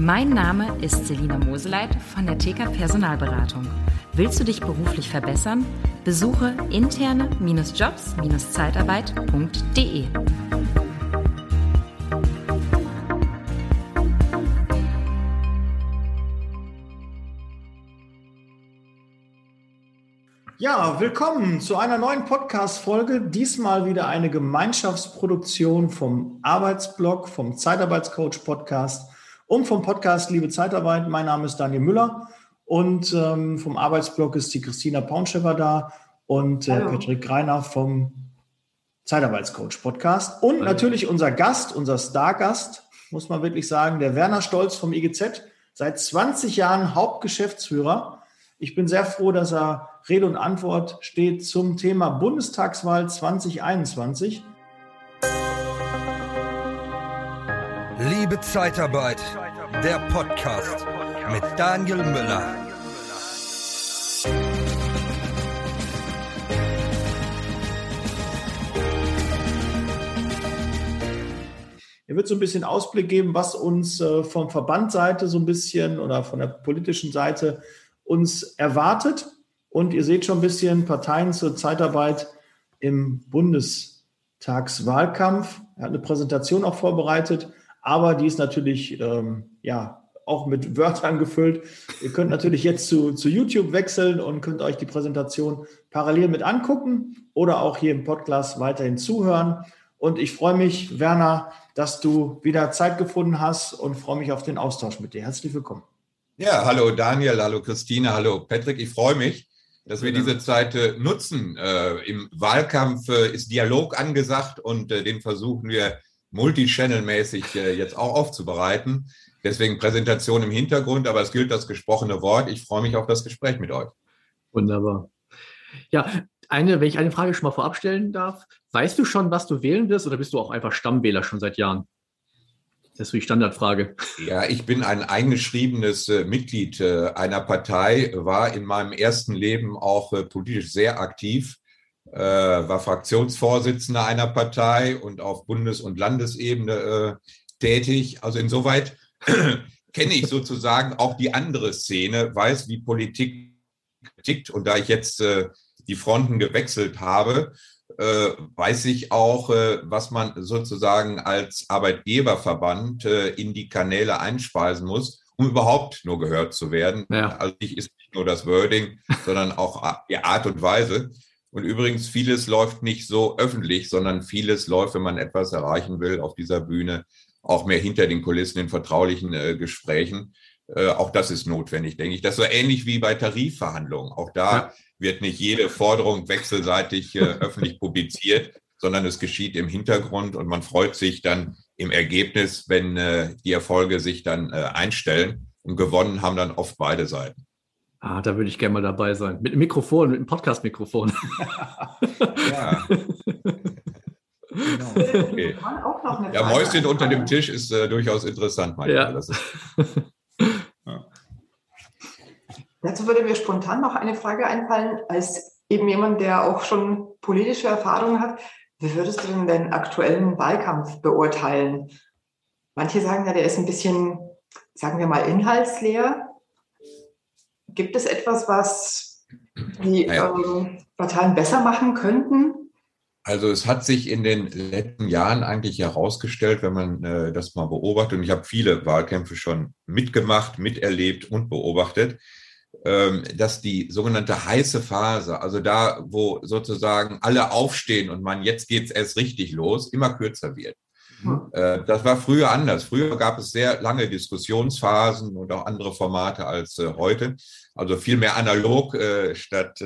Mein Name ist Selina Moseleit von der TK Personalberatung. Willst du dich beruflich verbessern? Besuche interne-jobs-zeitarbeit.de. Ja, willkommen zu einer neuen Podcast-Folge. Diesmal wieder eine Gemeinschaftsproduktion vom Arbeitsblog, vom Zeitarbeitscoach Podcast und vom Podcast Liebe Zeitarbeit. Mein Name ist Daniel Müller und ähm, vom Arbeitsblog ist die Christina Paunscheffer da und äh, Patrick Greiner vom Zeitarbeitscoach Podcast. Und Hallo. natürlich unser Gast, unser Stargast, muss man wirklich sagen, der Werner Stolz vom IGZ, seit 20 Jahren Hauptgeschäftsführer ich bin sehr froh, dass er Rede und Antwort steht zum Thema Bundestagswahl 2021. Liebe Zeitarbeit, der Podcast mit Daniel Müller. Er wird so ein bisschen Ausblick geben, was uns äh, vom Verbandseite so ein bisschen oder von der politischen Seite uns erwartet. Und ihr seht schon ein bisschen Parteien zur Zeitarbeit im Bundestagswahlkampf. Er hat eine Präsentation auch vorbereitet, aber die ist natürlich ähm, ja auch mit Wörtern gefüllt. Ihr könnt natürlich jetzt zu, zu YouTube wechseln und könnt euch die Präsentation parallel mit angucken oder auch hier im Podcast weiterhin zuhören. Und ich freue mich, Werner, dass du wieder Zeit gefunden hast und freue mich auf den Austausch mit dir. Herzlich willkommen. Ja, hallo Daniel, hallo Christine, hallo Patrick. Ich freue mich, dass wir diese Zeit äh, nutzen. Äh, Im Wahlkampf äh, ist Dialog angesagt und äh, den versuchen wir multichannelmäßig äh, jetzt auch aufzubereiten. Deswegen Präsentation im Hintergrund, aber es gilt das gesprochene Wort. Ich freue mich auf das Gespräch mit euch. Wunderbar. Ja, eine, wenn ich eine Frage schon mal vorab stellen darf, weißt du schon, was du wählen wirst oder bist du auch einfach Stammwähler schon seit Jahren? Das ist die Standardfrage. Ja, ich bin ein eingeschriebenes äh, Mitglied äh, einer Partei, war in meinem ersten Leben auch äh, politisch sehr aktiv, äh, war Fraktionsvorsitzender einer Partei und auf Bundes- und Landesebene äh, tätig. Also insoweit kenne ich sozusagen auch die andere Szene, weiß, wie Politik tickt. Und da ich jetzt äh, die Fronten gewechselt habe, äh, weiß ich auch, äh, was man sozusagen als Arbeitgeberverband äh, in die Kanäle einspeisen muss, um überhaupt nur gehört zu werden. Ja. Also ich ist nicht nur das Wording, sondern auch die Art und Weise. Und übrigens, vieles läuft nicht so öffentlich, sondern vieles läuft, wenn man etwas erreichen will, auf dieser Bühne auch mehr hinter den Kulissen in vertraulichen äh, Gesprächen. Äh, auch das ist notwendig, denke ich. Das ist so ähnlich wie bei Tarifverhandlungen. Auch da ja wird nicht jede Forderung wechselseitig äh, öffentlich publiziert, sondern es geschieht im Hintergrund und man freut sich dann im Ergebnis, wenn äh, die Erfolge sich dann äh, einstellen. Und gewonnen haben dann oft beide Seiten. Ah, da würde ich gerne mal dabei sein. Mit einem Mikrofon, mit einem Podcast-Mikrofon. ja. Genau. Okay. Ja, Mäuschen unter dem Tisch ist äh, durchaus interessant manchmal. Ja. Dazu würde mir spontan noch eine Frage einfallen, als eben jemand, der auch schon politische Erfahrungen hat. Wie würdest du denn den aktuellen Wahlkampf beurteilen? Manche sagen ja, der ist ein bisschen, sagen wir mal, inhaltsleer. Gibt es etwas, was die ja. ähm, Parteien besser machen könnten? Also es hat sich in den letzten Jahren eigentlich herausgestellt, wenn man äh, das mal beobachtet, und ich habe viele Wahlkämpfe schon mitgemacht, miterlebt und beobachtet, ähm, dass die sogenannte heiße Phase, also da, wo sozusagen alle aufstehen und man jetzt geht's erst richtig los, immer kürzer wird. Mhm. Äh, das war früher anders. Früher gab es sehr lange Diskussionsphasen und auch andere Formate als äh, heute. Also viel mehr analog äh, statt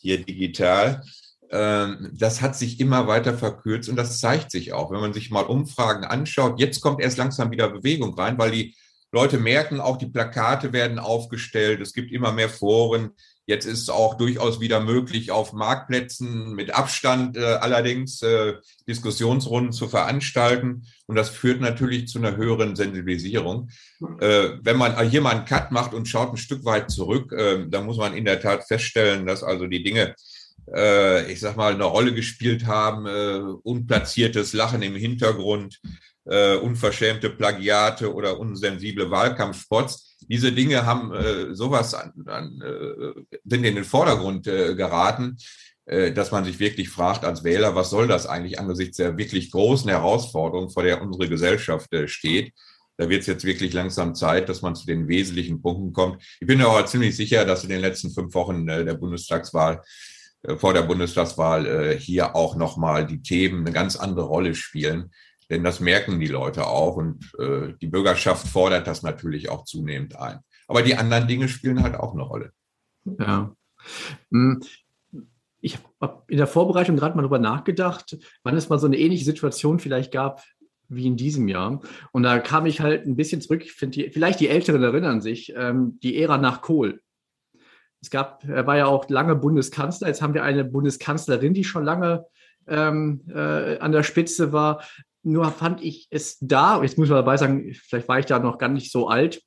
hier digital. Ähm, das hat sich immer weiter verkürzt und das zeigt sich auch, wenn man sich mal Umfragen anschaut. Jetzt kommt erst langsam wieder Bewegung rein, weil die Leute merken auch, die Plakate werden aufgestellt, es gibt immer mehr Foren. Jetzt ist es auch durchaus wieder möglich, auf Marktplätzen mit Abstand äh, allerdings äh, Diskussionsrunden zu veranstalten. Und das führt natürlich zu einer höheren Sensibilisierung. Äh, wenn man hier mal einen Cut macht und schaut ein Stück weit zurück, äh, dann muss man in der Tat feststellen, dass also die Dinge, äh, ich sag mal, eine Rolle gespielt haben, äh, unplatziertes Lachen im Hintergrund, äh, unverschämte Plagiate oder unsensible Wahlkampfspots. Diese Dinge haben äh, sowas an, an, äh, sind in den Vordergrund äh, geraten, äh, dass man sich wirklich fragt als Wähler, was soll das eigentlich angesichts der wirklich großen Herausforderung, vor der unsere Gesellschaft äh, steht. Da wird es jetzt wirklich langsam Zeit, dass man zu den wesentlichen Punkten kommt. Ich bin aber ziemlich sicher, dass in den letzten fünf Wochen äh, der Bundestagswahl äh, vor der Bundestagswahl äh, hier auch nochmal die Themen eine ganz andere Rolle spielen. Denn das merken die Leute auch und äh, die Bürgerschaft fordert das natürlich auch zunehmend ein. Aber die anderen Dinge spielen halt auch eine Rolle. Ja. Hm. Ich habe in der Vorbereitung gerade mal darüber nachgedacht, wann es mal so eine ähnliche Situation vielleicht gab wie in diesem Jahr. Und da kam ich halt ein bisschen zurück. Ich finde, vielleicht die Älteren erinnern sich, ähm, die Ära nach Kohl. Es gab, er war ja auch lange Bundeskanzler. Jetzt haben wir eine Bundeskanzlerin, die schon lange ähm, äh, an der Spitze war. Nur fand ich es da, jetzt muss man dabei sagen, vielleicht war ich da noch gar nicht so alt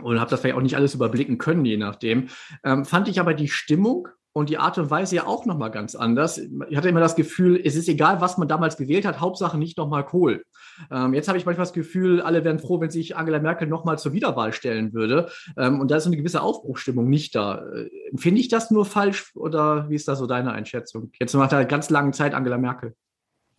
und habe das vielleicht auch nicht alles überblicken können, je nachdem. Ähm, fand ich aber die Stimmung und die Art und Weise ja auch nochmal ganz anders. Ich hatte immer das Gefühl, es ist egal, was man damals gewählt hat, Hauptsache nicht nochmal Kohl. Ähm, jetzt habe ich manchmal das Gefühl, alle wären froh, wenn sich Angela Merkel nochmal zur Wiederwahl stellen würde. Ähm, und da ist so eine gewisse Aufbruchstimmung nicht da. Äh, Finde ich das nur falsch oder wie ist da so deine Einschätzung? Jetzt nach der ganz langen Zeit Angela Merkel.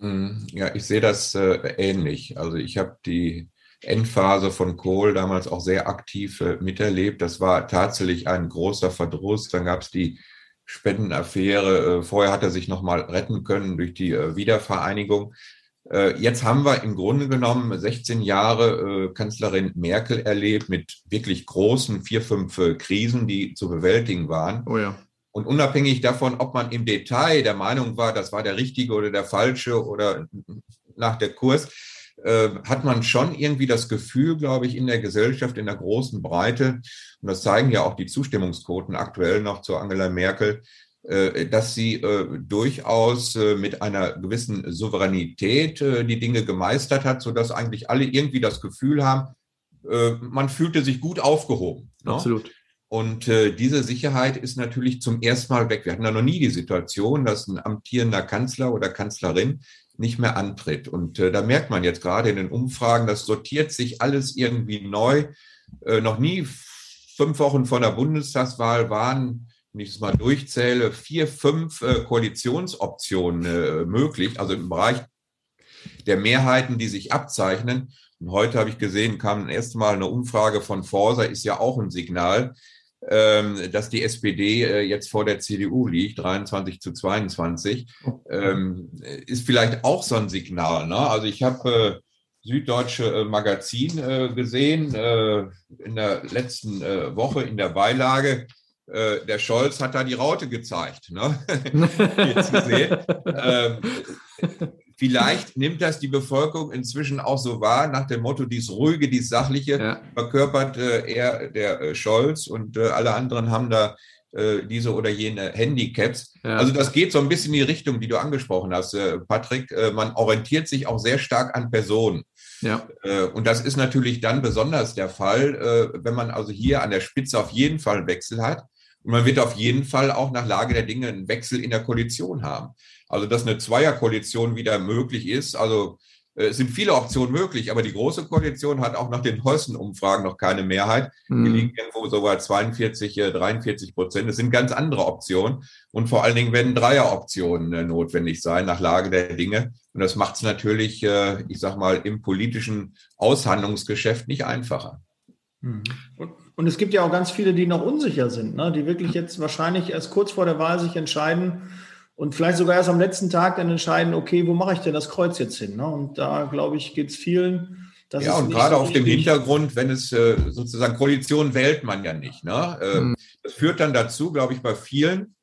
Mhm. Ja, ich sehe das äh, ähnlich. Also ich habe die Endphase von Kohl damals auch sehr aktiv äh, miterlebt. Das war tatsächlich ein großer Verdruss. Dann gab es die Spendenaffäre. Äh, vorher hat er sich nochmal retten können durch die äh, Wiedervereinigung. Äh, jetzt haben wir im Grunde genommen 16 Jahre Kanzlerin Merkel erlebt mit wirklich großen vier, fünf Krisen, die zu bewältigen waren. Oh ja. Und unabhängig davon, ob man im Detail der Meinung war, das war der richtige oder der falsche oder nach der Kurs, äh, hat man schon irgendwie das Gefühl, glaube ich, in der Gesellschaft, in der großen Breite, und das zeigen ja auch die Zustimmungsquoten aktuell noch zu Angela Merkel, äh, dass sie äh, durchaus mit einer gewissen Souveränität die Dinge gemeistert hat, sodass eigentlich alle irgendwie das Gefühl haben, man fühlte sich gut aufgehoben. Ne? Und äh, diese Sicherheit ist natürlich zum ersten Mal weg. Wir hatten ja noch nie die Situation, dass ein amtierender Kanzler oder Kanzlerin nicht mehr antritt. Und äh, da merkt man jetzt gerade in den Umfragen, das sortiert sich alles irgendwie neu. Äh, noch nie fünf Wochen vor der Bundestagswahl waren, wenn ich es mal durchzähle, vier, fünf äh, Koalitionsoptionen äh, möglich, also im Bereich der Mehrheiten, die sich abzeichnen. Und heute habe ich gesehen, kam erst mal eine Umfrage von Forsa, ist ja auch ein Signal, ähm, dass die SPD äh, jetzt vor der CDU liegt, 23 zu 22, ähm, ist vielleicht auch so ein Signal. Ne? Also ich habe äh, Süddeutsche äh, Magazin äh, gesehen äh, in der letzten äh, Woche in der Beilage. Der Scholz hat da die Raute gezeigt. Ne? Jetzt gesehen. Ähm, Vielleicht nimmt das die Bevölkerung inzwischen auch so wahr, nach dem Motto, dies Ruhige, dies Sachliche ja. verkörpert äh, er der äh, Scholz und äh, alle anderen haben da äh, diese oder jene Handicaps. Ja. Also das geht so ein bisschen in die Richtung, die du angesprochen hast, äh, Patrick. Äh, man orientiert sich auch sehr stark an Personen. Ja. Und das ist natürlich dann besonders der Fall, wenn man also hier an der Spitze auf jeden Fall einen Wechsel hat. Und man wird auf jeden Fall auch nach Lage der Dinge einen Wechsel in der Koalition haben. Also, dass eine Zweierkoalition wieder möglich ist. Also, äh, es sind viele Optionen möglich, aber die Große Koalition hat auch nach den neuesten Umfragen noch keine Mehrheit. Mhm. Die liegen irgendwo so bei 42, 43 Prozent. Es sind ganz andere Optionen. Und vor allen Dingen werden Dreieroptionen äh, notwendig sein nach Lage der Dinge. Und das macht es natürlich, äh, ich sag mal, im politischen Aushandlungsgeschäft nicht einfacher. Mhm. Und, und, es gibt ja auch ganz viele, die noch unsicher sind, ne? die wirklich jetzt wahrscheinlich erst kurz vor der Wahl sich entscheiden, und vielleicht sogar erst am letzten Tag dann entscheiden, okay, wo mache ich denn das Kreuz jetzt hin? Ne? Und da, glaube ich, geht es vielen. ja, und gerade so auf dem Hintergrund, wenn es äh, sozusagen Koalition wählt man ja nicht. Ne? Äh, mhm. Das führt dann dazu, glaube ich, bei vielen,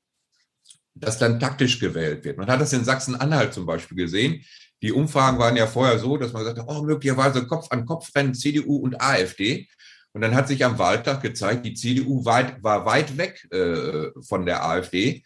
dass dann taktisch gewählt wird. Man hat das in Sachsen-Anhalt zum Beispiel gesehen. Die Umfragen waren ja vorher so, dass man sagte, oh, möglicherweise Kopf an Kopf rennen CDU und AfD. Und dann hat sich am Wahltag gezeigt, die CDU weit, war weit weg äh, von der AfD.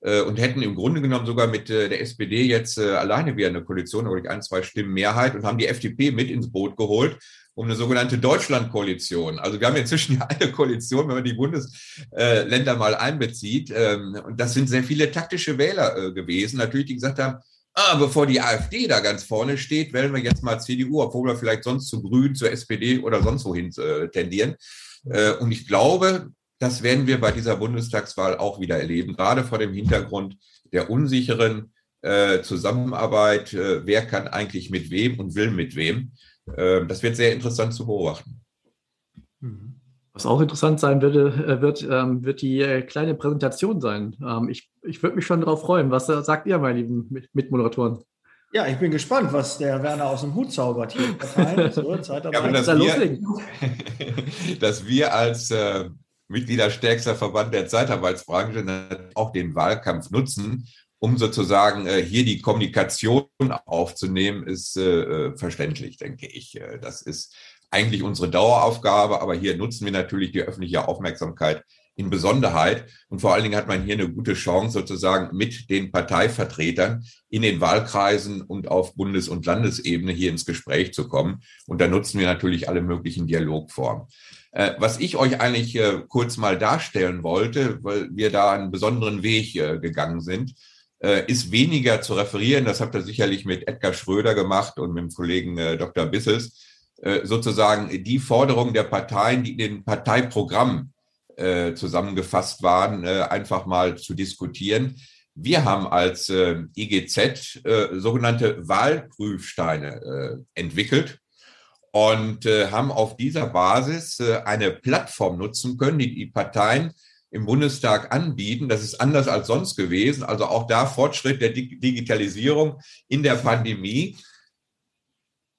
Äh, und hätten im Grunde genommen sogar mit äh, der SPD jetzt äh, alleine wieder eine Koalition oder ein, zwei Stimmen Mehrheit und haben die FDP mit ins Boot geholt um eine sogenannte Deutschlandkoalition. Also wir haben inzwischen ja eine Koalition, wenn man die Bundesländer mal einbezieht. Ähm, und das sind sehr viele taktische Wähler gewesen, natürlich, die gesagt haben, ah, bevor die AfD da ganz vorne steht, wählen wir jetzt mal CDU, obwohl wir vielleicht sonst zu Grün, zur SPD oder sonst wohin tendieren. Und ich glaube, das werden wir bei dieser Bundestagswahl auch wieder erleben, gerade vor dem Hintergrund der unsicheren äh, Zusammenarbeit. Äh, wer kann eigentlich mit wem und will mit wem? Äh, das wird sehr interessant zu beobachten. Mhm. Was auch interessant sein würde, äh, wird, ähm, wird die äh, kleine Präsentation sein. Ähm, ich ich würde mich schon darauf freuen. Was äh, sagt ihr, meine lieben Mitmoderatoren? Ja, ich bin gespannt, was der Werner aus dem Hut zaubert hier. So, ja, dass, wir, dass wir als äh, Mitgliederstärkster Verband der Zeitarbeitsbranche auch den Wahlkampf nutzen, um sozusagen äh, hier die Kommunikation aufzunehmen, ist äh, verständlich, denke ich. Das ist eigentlich unsere Daueraufgabe, aber hier nutzen wir natürlich die öffentliche Aufmerksamkeit in Besonderheit. Und vor allen Dingen hat man hier eine gute Chance, sozusagen mit den Parteivertretern in den Wahlkreisen und auf Bundes- und Landesebene hier ins Gespräch zu kommen. Und da nutzen wir natürlich alle möglichen Dialogformen. Äh, was ich euch eigentlich äh, kurz mal darstellen wollte, weil wir da einen besonderen Weg äh, gegangen sind, ist weniger zu referieren. Das habt ihr sicherlich mit Edgar Schröder gemacht und mit dem Kollegen Dr. Bisses äh, sozusagen die Forderungen der Parteien, die in den Parteiprogrammen äh, zusammengefasst waren, äh, einfach mal zu diskutieren. Wir haben als IGZ sogenannte Wahlprüfsteine entwickelt und haben auf dieser Basis eine Plattform nutzen können, die die Parteien im Bundestag anbieten. Das ist anders als sonst gewesen. Also auch da Fortschritt der Digitalisierung in der Pandemie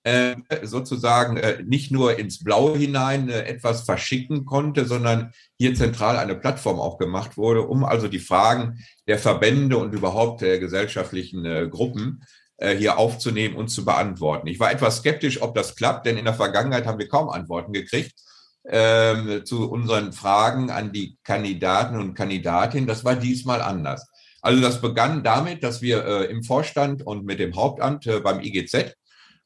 äh, sozusagen äh, nicht nur ins Blaue hinein äh, etwas verschicken konnte, sondern hier zentral eine Plattform auch gemacht wurde, um also die Fragen der Verbände und überhaupt der gesellschaftlichen Gruppen hier aufzunehmen und zu beantworten. Ich war etwas skeptisch, ob das klappt, denn in der Vergangenheit haben wir kaum Antworten gekriegt ähm, zu unseren Fragen an die Kandidaten und Kandidatinnen. Das war diesmal anders. Also das begann damit, dass wir äh, im Vorstand und mit dem Hauptamt äh, beim IGZ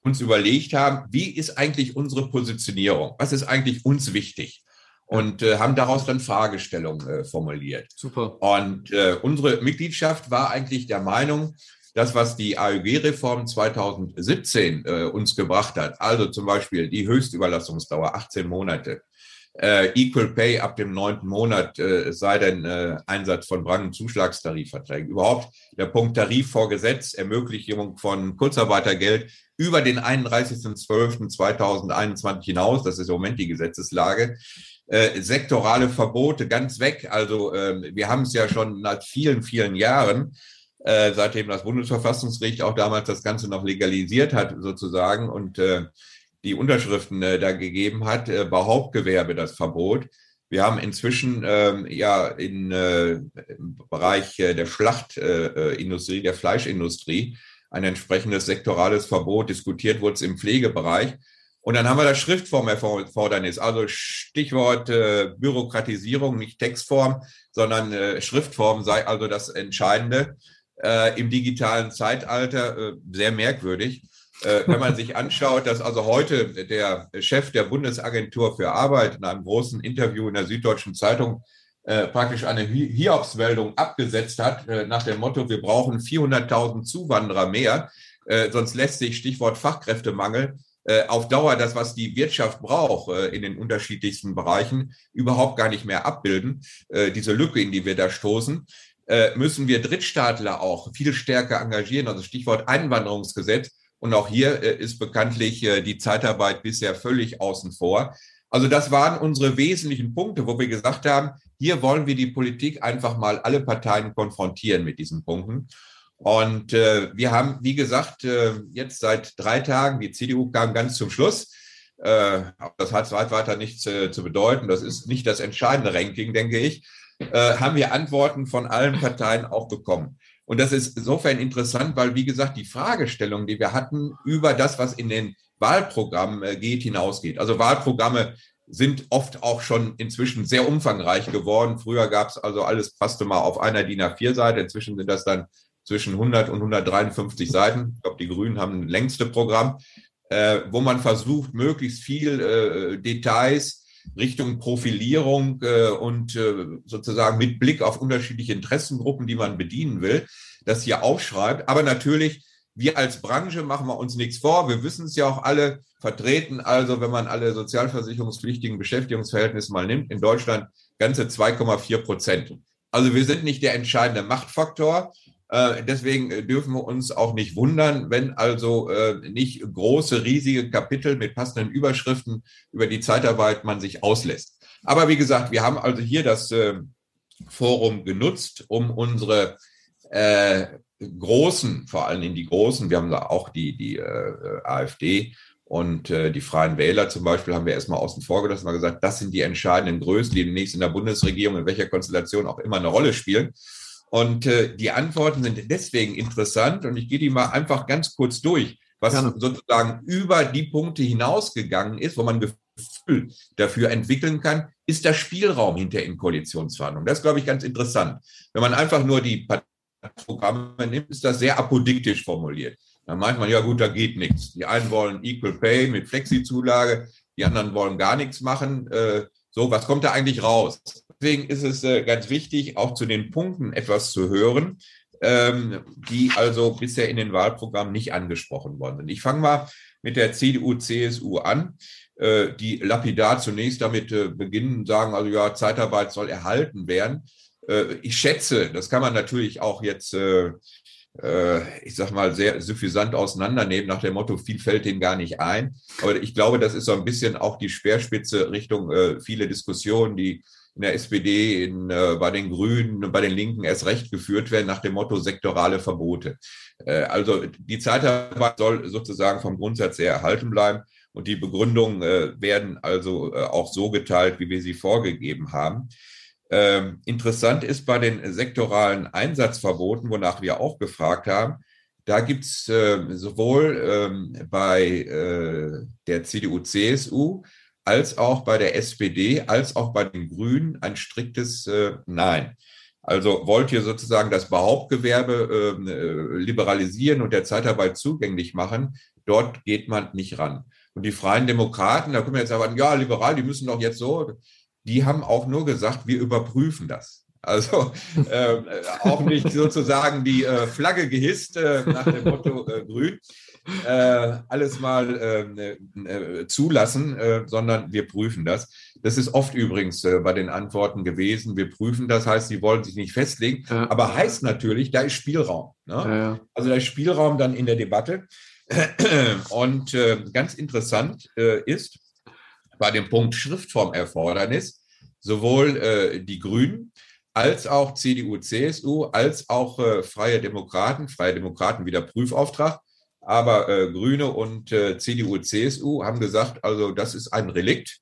uns überlegt haben, wie ist eigentlich unsere Positionierung? Was ist eigentlich uns wichtig? Und äh, haben daraus dann Fragestellungen äh, formuliert. Super. Und äh, unsere Mitgliedschaft war eigentlich der Meinung, das, was die AÜG-Reform 2017 äh, uns gebracht hat, also zum Beispiel die Höchstüberlassungsdauer 18 Monate, äh, Equal Pay ab dem neunten Monat, äh, sei denn äh, Einsatz von Brandenzuschlagstarifverträgen. Überhaupt der Punkt Tarif vor Gesetz, Ermöglichung von Kurzarbeitergeld über den 31.12.2021 hinaus, das ist im Moment die Gesetzeslage, äh, sektorale Verbote ganz weg. Also äh, wir haben es ja schon seit vielen, vielen Jahren, äh, seitdem das Bundesverfassungsgericht auch damals das Ganze noch legalisiert hat sozusagen und äh, die Unterschriften äh, da gegeben hat, äh, bei Hauptgewerbe das Verbot. Wir haben inzwischen ähm, ja in, äh, im Bereich äh, der Schlachtindustrie, äh, der Fleischindustrie, ein entsprechendes sektorales Verbot. Diskutiert wurde es im Pflegebereich. Und dann haben wir das Schriftformerfordernis, also Stichwort äh, Bürokratisierung, nicht Textform, sondern äh, Schriftform sei also das Entscheidende äh, im digitalen Zeitalter. Äh, sehr merkwürdig äh, wenn man sich anschaut, dass also heute der Chef der Bundesagentur für Arbeit in einem großen Interview in der Süddeutschen Zeitung äh, praktisch eine Hiobsmeldung abgesetzt hat, äh, nach dem Motto, wir brauchen 400.000 Zuwanderer mehr, äh, sonst lässt sich Stichwort Fachkräftemangel auf Dauer das, was die Wirtschaft braucht in den unterschiedlichsten Bereichen, überhaupt gar nicht mehr abbilden. diese Lücke, in die wir da stoßen, müssen wir Drittstaatler auch viel stärker engagieren. Also Stichwort Einwanderungsgesetz und auch hier äh, ist bekanntlich äh, die Zeitarbeit bisher völlig außen vor. Also das waren unsere wesentlichen Punkte, wo wir gesagt haben, hier wollen wir die Politik einfach mal alle Parteien konfrontieren mit diesen Punkten. Und äh, wir haben, wie gesagt, äh, jetzt seit drei Tagen, die CDU kam ganz zum Schluss. Äh, das hat weit weiter nichts äh, zu bedeuten. Das ist nicht das entscheidende Ranking, denke ich. Äh, haben wir Antworten von allen Parteien auch bekommen. Und das ist insofern interessant, weil, wie gesagt, die Fragestellung, die wir hatten über das, was in den Wahlprogrammen äh, geht, hinausgeht. Also Wahlprogramme sind oft auch schon inzwischen sehr umfangreich geworden. Früher gab es also alles, passte mal auf einer DIN A4-Seite. Inzwischen sind das dann zwischen 100 und 153 Seiten. Ich glaube, die Grünen haben ein längste Programm, äh, wo man versucht, möglichst viel äh, Details Richtung Profilierung äh, und äh, sozusagen mit Blick auf unterschiedliche Interessengruppen, die man bedienen will, das hier aufschreibt. Aber natürlich wir als Branche machen wir uns nichts vor. Wir wissen es ja auch alle vertreten. Also, wenn man alle sozialversicherungspflichtigen Beschäftigungsverhältnisse mal nimmt, in Deutschland ganze 2,4 Prozent. Also wir sind nicht der entscheidende Machtfaktor. Äh, deswegen dürfen wir uns auch nicht wundern, wenn also äh, nicht große, riesige Kapitel mit passenden Überschriften über die Zeitarbeit man sich auslässt. Aber wie gesagt, wir haben also hier das äh, Forum genutzt, um unsere äh, großen, vor allem in die großen, wir haben da auch die, die äh, AfD und äh, die Freien Wähler zum Beispiel haben wir erstmal außen vor gelassen, mal gesagt, das sind die entscheidenden Größen, die demnächst in der Bundesregierung, in welcher Konstellation auch immer eine Rolle spielen. Und äh, die Antworten sind deswegen interessant und ich gehe die mal einfach ganz kurz durch, was Gerne. sozusagen über die Punkte hinausgegangen ist, wo man Gefühl dafür entwickeln kann, ist der Spielraum hinter in Koalitionsverhandlungen. Das ist, glaube ich, ganz interessant. Wenn man einfach nur die Programme nimmt, ist das sehr apodiktisch formuliert. Dann meint man, ja gut, da geht nichts. Die einen wollen Equal Pay mit Flexi-Zulage, die anderen wollen gar nichts machen. Äh, so, was kommt da eigentlich raus? Deswegen ist es äh, ganz wichtig, auch zu den Punkten etwas zu hören, ähm, die also bisher in den Wahlprogrammen nicht angesprochen worden sind. Ich fange mal mit der CDU, CSU an, äh, die lapidar zunächst damit beginnen, sagen, also ja, Zeitarbeit soll erhalten werden. Ich schätze, das kann man natürlich auch jetzt äh, ich sag mal, sehr suffisant auseinandernehmen, nach dem Motto, viel fällt denen gar nicht ein. Aber ich glaube, das ist so ein bisschen auch die Speerspitze Richtung äh, viele Diskussionen, die in der SPD, in, äh, bei den Grünen, bei den Linken erst recht geführt werden, nach dem Motto sektorale Verbote. Äh, also die Zeitarbeit soll sozusagen vom Grundsatz her erhalten bleiben. Und die Begründungen äh, werden also äh, auch so geteilt, wie wir sie vorgegeben haben. Ähm, interessant ist bei den sektoralen Einsatzverboten, wonach wir auch gefragt haben, da gibt es äh, sowohl ähm, bei äh, der CDU, CSU als auch bei der SPD, als auch bei den Grünen ein striktes äh, Nein. Also wollt ihr sozusagen das Behauptgewerbe ähm, äh, liberalisieren und der Zeitarbeit zugänglich machen? Dort geht man nicht ran. Und die Freien Demokraten, da können wir jetzt sagen, ja, liberal, die müssen doch jetzt so die haben auch nur gesagt, wir überprüfen das. Also äh, auch nicht sozusagen die äh, Flagge gehisst äh, nach dem Motto äh, grün, äh, alles mal ähm, äh, zulassen, sondern wir prüfen das. Das ist oft übrigens bei den Antworten gewesen. Wir prüfen das, heißt, sie wollen sich nicht festlegen, ja. aber heißt natürlich, da ist Spielraum. Ne? Ja. Also da ist Spielraum dann in der Debatte. Und ganz interessant ist, bei dem Punkt Schriftformerfordernis sowohl äh, die Grünen als auch CDU, CSU, als auch äh, Freie Demokraten, Freie Demokraten wieder Prüfauftrag, aber äh, Grüne und äh, CDU, CSU haben gesagt, also das ist ein Relikt.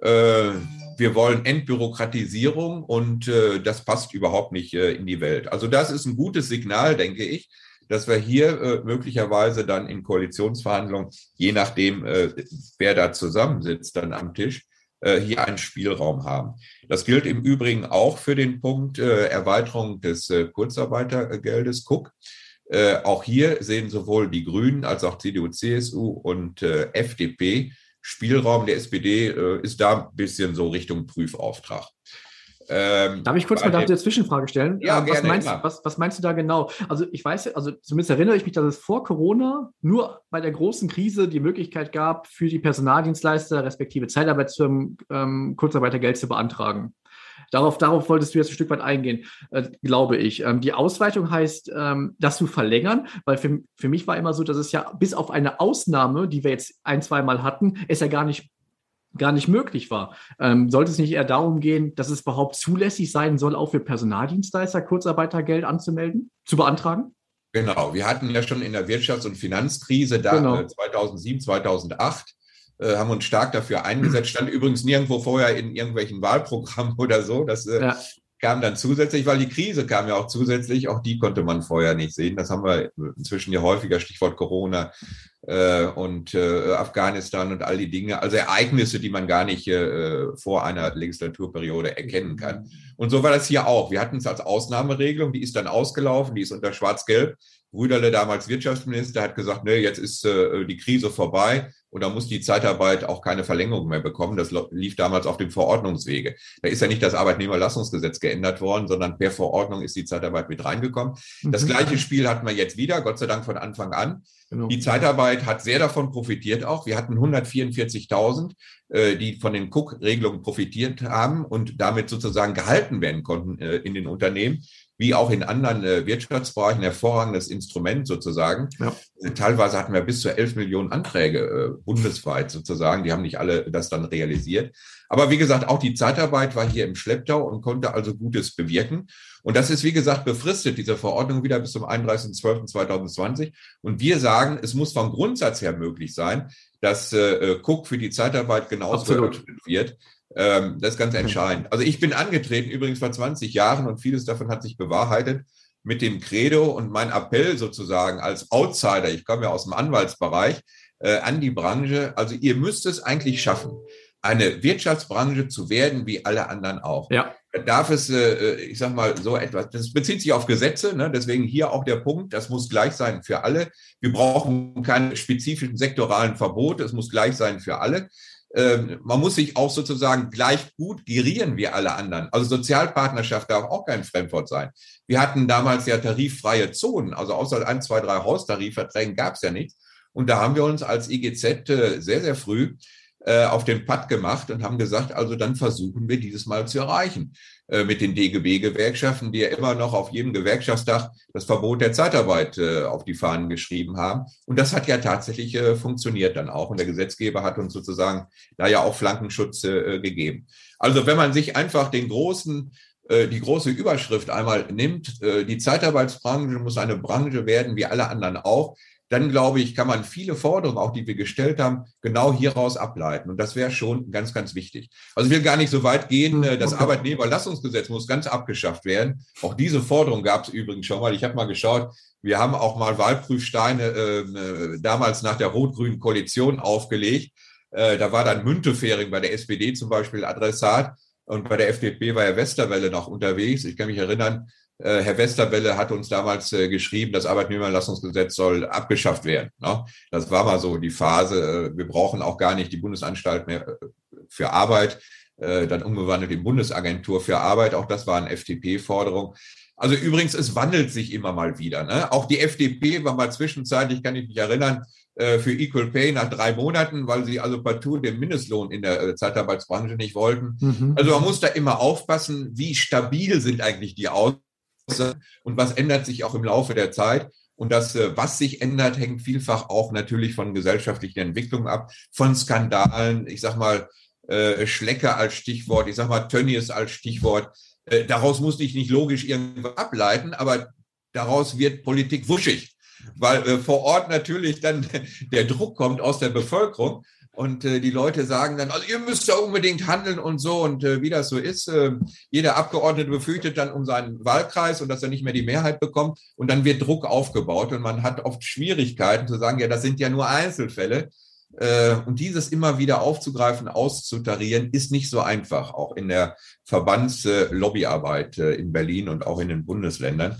Äh, wir wollen Entbürokratisierung und äh, das passt überhaupt nicht äh, in die Welt. Also das ist ein gutes Signal, denke ich, dass wir hier äh, möglicherweise dann in Koalitionsverhandlungen, je nachdem, äh, wer da zusammensitzt, dann am Tisch, äh, hier einen Spielraum haben. Das gilt im Übrigen auch für den Punkt äh, Erweiterung des äh, Kurzarbeitergeldes Cook. Äh, auch hier sehen sowohl die Grünen als auch CDU, CSU und äh, FDP Spielraum. Der SPD äh, ist da ein bisschen so Richtung Prüfauftrag. Ähm, Darf ich kurz mal eine Zwischenfrage stellen? Ja, äh, was, gerne, meinst, was, was, meinst du da genau? Also ich weiß, also zumindest erinnere ich mich, dass es vor Corona nur bei der großen Krise die Möglichkeit gab, für die Personaldienstleister respektive Zeitarbeitsfirmen ähm, Kurzarbeitergeld zu beantragen. Darauf, darauf wolltest du jetzt ein Stück weit eingehen, äh, glaube ich. Ähm, die Ausweitung heißt, ähm, das zu verlängern, weil für, für mich war immer so, dass es ja bis auf eine Ausnahme, die wir jetzt ein, zwei Mal hatten, es ja gar nicht gar nicht möglich war. Ähm, sollte es nicht eher darum gehen, dass es überhaupt zulässig sein soll, auch für Personaldienstleister Kurzarbeitergeld anzumelden, zu beantragen? Genau, wir hatten ja schon in der Wirtschafts- und Finanzkrise da genau. 2007, 2008 äh, haben uns stark dafür eingesetzt. Stand übrigens nirgendwo vorher in irgendwelchen Wahlprogrammen oder so. Das äh, ja. kam dann zusätzlich, weil die Krise kam ja auch zusätzlich. Auch die konnte man vorher nicht sehen. Das haben wir inzwischen ja häufiger, Stichwort Corona, äh, und äh, Afghanistan und all die Dinge, also Ereignisse, die man gar nicht äh, vor einer Legislaturperiode erkennen kann. Und so war das hier auch. Wir hatten es als Ausnahmeregelung, die ist dann ausgelaufen, die ist unter Schwarz-Gelb. Rüderle, damals Wirtschaftsminister, hat gesagt, ne, jetzt ist äh, die Krise vorbei. Und da muss die Zeitarbeit auch keine Verlängerung mehr bekommen. Das lief damals auf dem Verordnungswege. Da ist ja nicht das Arbeitnehmerlassungsgesetz geändert worden, sondern per Verordnung ist die Zeitarbeit mit reingekommen. Das mhm. gleiche Spiel hatten wir jetzt wieder, Gott sei Dank von Anfang an. Genau. Die Zeitarbeit hat sehr davon profitiert auch. Wir hatten 144.000, äh, die von den Cook-Regelungen profitiert haben und damit sozusagen gehalten werden konnten äh, in den Unternehmen wie auch in anderen äh, Wirtschaftsbereichen hervorragendes Instrument sozusagen. Ja. Äh, teilweise hatten wir bis zu 11 Millionen Anträge äh, bundesweit sozusagen. Die haben nicht alle das dann realisiert. Aber wie gesagt, auch die Zeitarbeit war hier im Schlepptau und konnte also Gutes bewirken. Und das ist, wie gesagt, befristet, diese Verordnung wieder bis zum 31.12.2020. Und wir sagen, es muss vom Grundsatz her möglich sein, dass äh, Cook für die Zeitarbeit genauso wird. Ähm, das ist ganz entscheidend. Also ich bin angetreten, übrigens vor 20 Jahren, und vieles davon hat sich bewahrheitet, mit dem Credo und mein Appell sozusagen als Outsider, ich komme ja aus dem Anwaltsbereich, äh, an die Branche, also ihr müsst es eigentlich schaffen, eine Wirtschaftsbranche zu werden, wie alle anderen auch. Ja. Darf es, äh, ich sag mal, so etwas, das bezieht sich auf Gesetze, ne? deswegen hier auch der Punkt, das muss gleich sein für alle. Wir brauchen keine spezifischen sektoralen Verbote, es muss gleich sein für alle. Ähm, man muss sich auch sozusagen gleich gut gerieren wie alle anderen. Also Sozialpartnerschaft darf auch kein Fremdwort sein. Wir hatten damals ja tariffreie Zonen, also außer ein, zwei, drei Haustarifverträgen gab es ja nichts. Und da haben wir uns als IGZ äh, sehr, sehr früh äh, auf den Pad gemacht und haben gesagt, also dann versuchen wir dieses Mal zu erreichen äh, mit den DGB-Gewerkschaften, die ja immer noch auf jedem Gewerkschaftstag das Verbot der Zeitarbeit äh, auf die Fahnen geschrieben haben. Und das hat ja tatsächlich funktioniert dann auch. Und der Gesetzgeber hat uns sozusagen da ja auch Flankenschutz gegeben. Also wenn man sich einfach den großen die große Überschrift einmal nimmt, die Zeitarbeitsbranche muss eine Branche werden, wie alle anderen auch, dann glaube ich, kann man viele Forderungen, auch die wir gestellt haben, genau hieraus ableiten. Und das wäre schon ganz, ganz wichtig. Also ich will gar nicht so weit gehen, hm, das okay. Arbeitnehmerlassungsgesetz muss ganz abgeschafft werden. Auch diese Forderung gab es übrigens schon mal. Ich habe mal geschaut, wir haben auch mal Wahlprüfsteine äh, damals nach der rot-grünen Koalition aufgelegt. Äh, da war dann Müntefering bei der SPD zum Beispiel Adressat. Und bei der FDP war ja Westerwelle noch unterwegs. Ich kann mich erinnern, äh, Herr Westerwelle hat uns damals äh, geschrieben, das Arbeitnehmerlassungsgesetz soll abgeschafft werden. Ne? Das war mal so die Phase. Äh, wir brauchen auch gar nicht die Bundesanstalt mehr für Arbeit, dann umgewandelt in Bundesagentur für Arbeit. Auch das war eine FDP-Forderung. Also übrigens, es wandelt sich immer mal wieder. Ne? Auch die FDP war mal zwischenzeitlich, kann ich mich erinnern, für Equal Pay nach drei Monaten, weil sie also partout den Mindestlohn in der Zeitarbeitsbranche nicht wollten. Mhm. Also man muss da immer aufpassen, wie stabil sind eigentlich die Aussagen und was ändert sich auch im Laufe der Zeit. Und das, äh, was sich ändert, hängt vielfach auch natürlich von gesellschaftlichen Entwicklungen ab, von Skandalen, ich sag mal, äh, Schlecker als Stichwort, ich sag mal, Tönnies als Stichwort. Äh, daraus musste ich nicht logisch irgendwo ableiten, aber daraus wird Politik wuschig, weil vor Ort natürlich dann der Druck kommt aus der Bevölkerung und äh, die Leute sagen dann, also ihr müsst da unbedingt handeln und so. Und äh, wie das so ist, äh, jeder Abgeordnete befürchtet dann um seinen Wahlkreis und dass er nicht mehr die Mehrheit bekommt. Und dann wird Druck aufgebaut und man hat oft Schwierigkeiten zu sagen, ja, das sind ja nur Einzelfälle. Äh, und dieses immer wieder aufzugreifen, auszutarieren, ist nicht so einfach, auch in der Verbandslobbyarbeit äh, in Berlin und auch in den Bundesländern.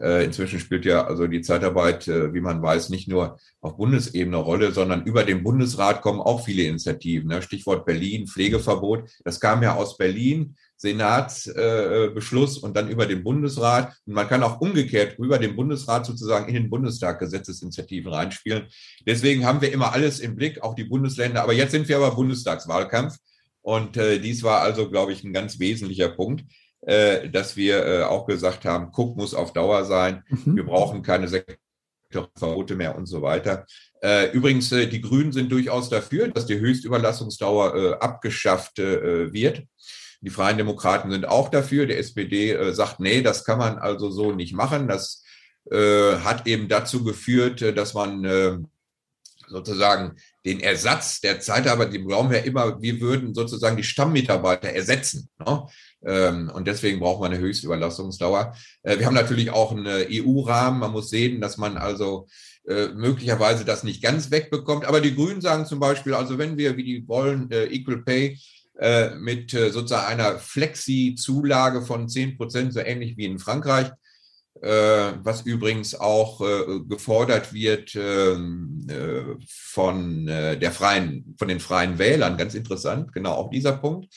Äh, inzwischen spielt ja also die Zeitarbeit, äh, wie man weiß, nicht nur auf Bundesebene Rolle, sondern über den Bundesrat kommen auch viele Initiativen. Ne? Stichwort Berlin, Pflegeverbot. Das kam ja aus Berlin, Senatsbeschluss und dann über den Bundesrat. Und man kann auch umgekehrt über den Bundesrat sozusagen in den Bundestag Gesetzesinitiativen reinspielen. Deswegen haben wir immer alles im Blick, auch die Bundesländer. Aber jetzt sind wir aber Bundestagswahlkampf. Und äh, dies war also, glaube ich, ein ganz wesentlicher Punkt äh, dass wir äh, auch gesagt haben, Cook muss auf Dauer sein. Mhm. Wir brauchen keine Sektorverbote mehr und so weiter. Äh, übrigens, äh, die Grünen sind durchaus dafür, dass die Höchstüberlassungsdauer äh, abgeschafft äh, wird. Die Freien Demokraten sind auch dafür. Der SPD sagt, nee, das kann man also so nicht machen. Das hat eben dazu geführt, dass man sozusagen den Ersatz der Zeitarbeit, die glauben wir immer, wir würden sozusagen die Stammmitarbeiter ersetzen. Ne? Ähm, und deswegen braucht man eine Höchstüberlassungsdauer. Äh, wir haben natürlich auch einen EU-Rahmen. Man muss sehen, dass man also äh, möglicherweise das nicht ganz wegbekommt. Aber die Grünen sagen zum Beispiel, also wenn wir, wie die wollen, äh, Equal Pay mit sozusagen einer Flexi-Zulage von 10 Prozent, so ähnlich wie in Frankreich, äh, was übrigens auch äh, gefordert wird ähm, äh, von der freien, von den freien Wählern, ganz interessant, genau auch dieser Punkt.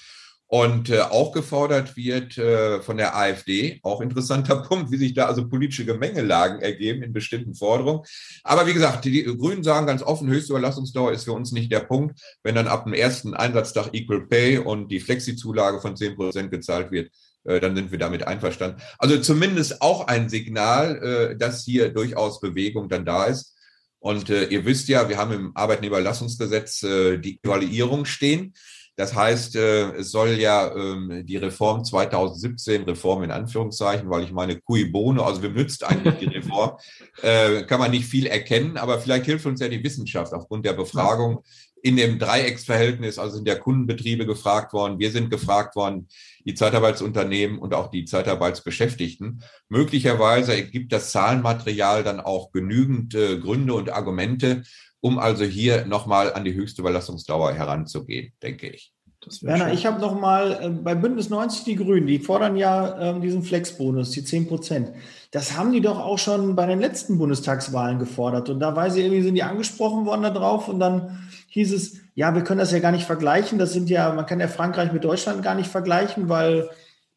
Und auch gefordert wird von der AfD, auch interessanter Punkt, wie sich da also politische Gemengelagen ergeben in bestimmten Forderungen. Aber wie gesagt, die Grünen sagen ganz offen, höchste Überlassungsdauer ist für uns nicht der Punkt. Wenn dann ab dem ersten Einsatztag Equal Pay und die Flexi-Zulage von zehn Prozent gezahlt wird, äh, dann sind wir damit einverstanden. Also zumindest auch ein Signal, äh, dass hier durchaus Bewegung dann da ist. Und äh, ihr wisst ja, wir haben im Arbeitnehmerlassungsgesetz die Evaluierung stehen. Das heißt, es soll ja ähm, die Reform 2017, Reform in Anführungszeichen, weil ich meine, cui bono, also wem nützt eigentlich die Reform, kann man nicht viel erkennen, aber vielleicht hilft uns ja die Wissenschaft aufgrund der Befragung in dem Dreiecksverhältnis, also sind der Kundenbetriebe gefragt worden, wir sind gefragt worden, die Zeitarbeitsunternehmen und auch die Zeitarbeitsbeschäftigten. Möglicherweise ergibt das Zahlenmaterial dann auch genügend äh, Gründe und Argumente, um also hier nochmal an die höchste Überlassungsdauer heranzugehen, denke ich. Werner, schön. ich habe noch mal äh, bei Bündnis 90 die Grünen, die fordern ja äh, diesen Flexbonus, die 10 Prozent. Das haben die doch auch schon bei den letzten Bundestagswahlen gefordert. Und da weiß ich, irgendwie sind die angesprochen worden darauf und dann hieß es, ja, wir können das ja gar nicht vergleichen. Das sind ja, man kann ja Frankreich mit Deutschland gar nicht vergleichen, weil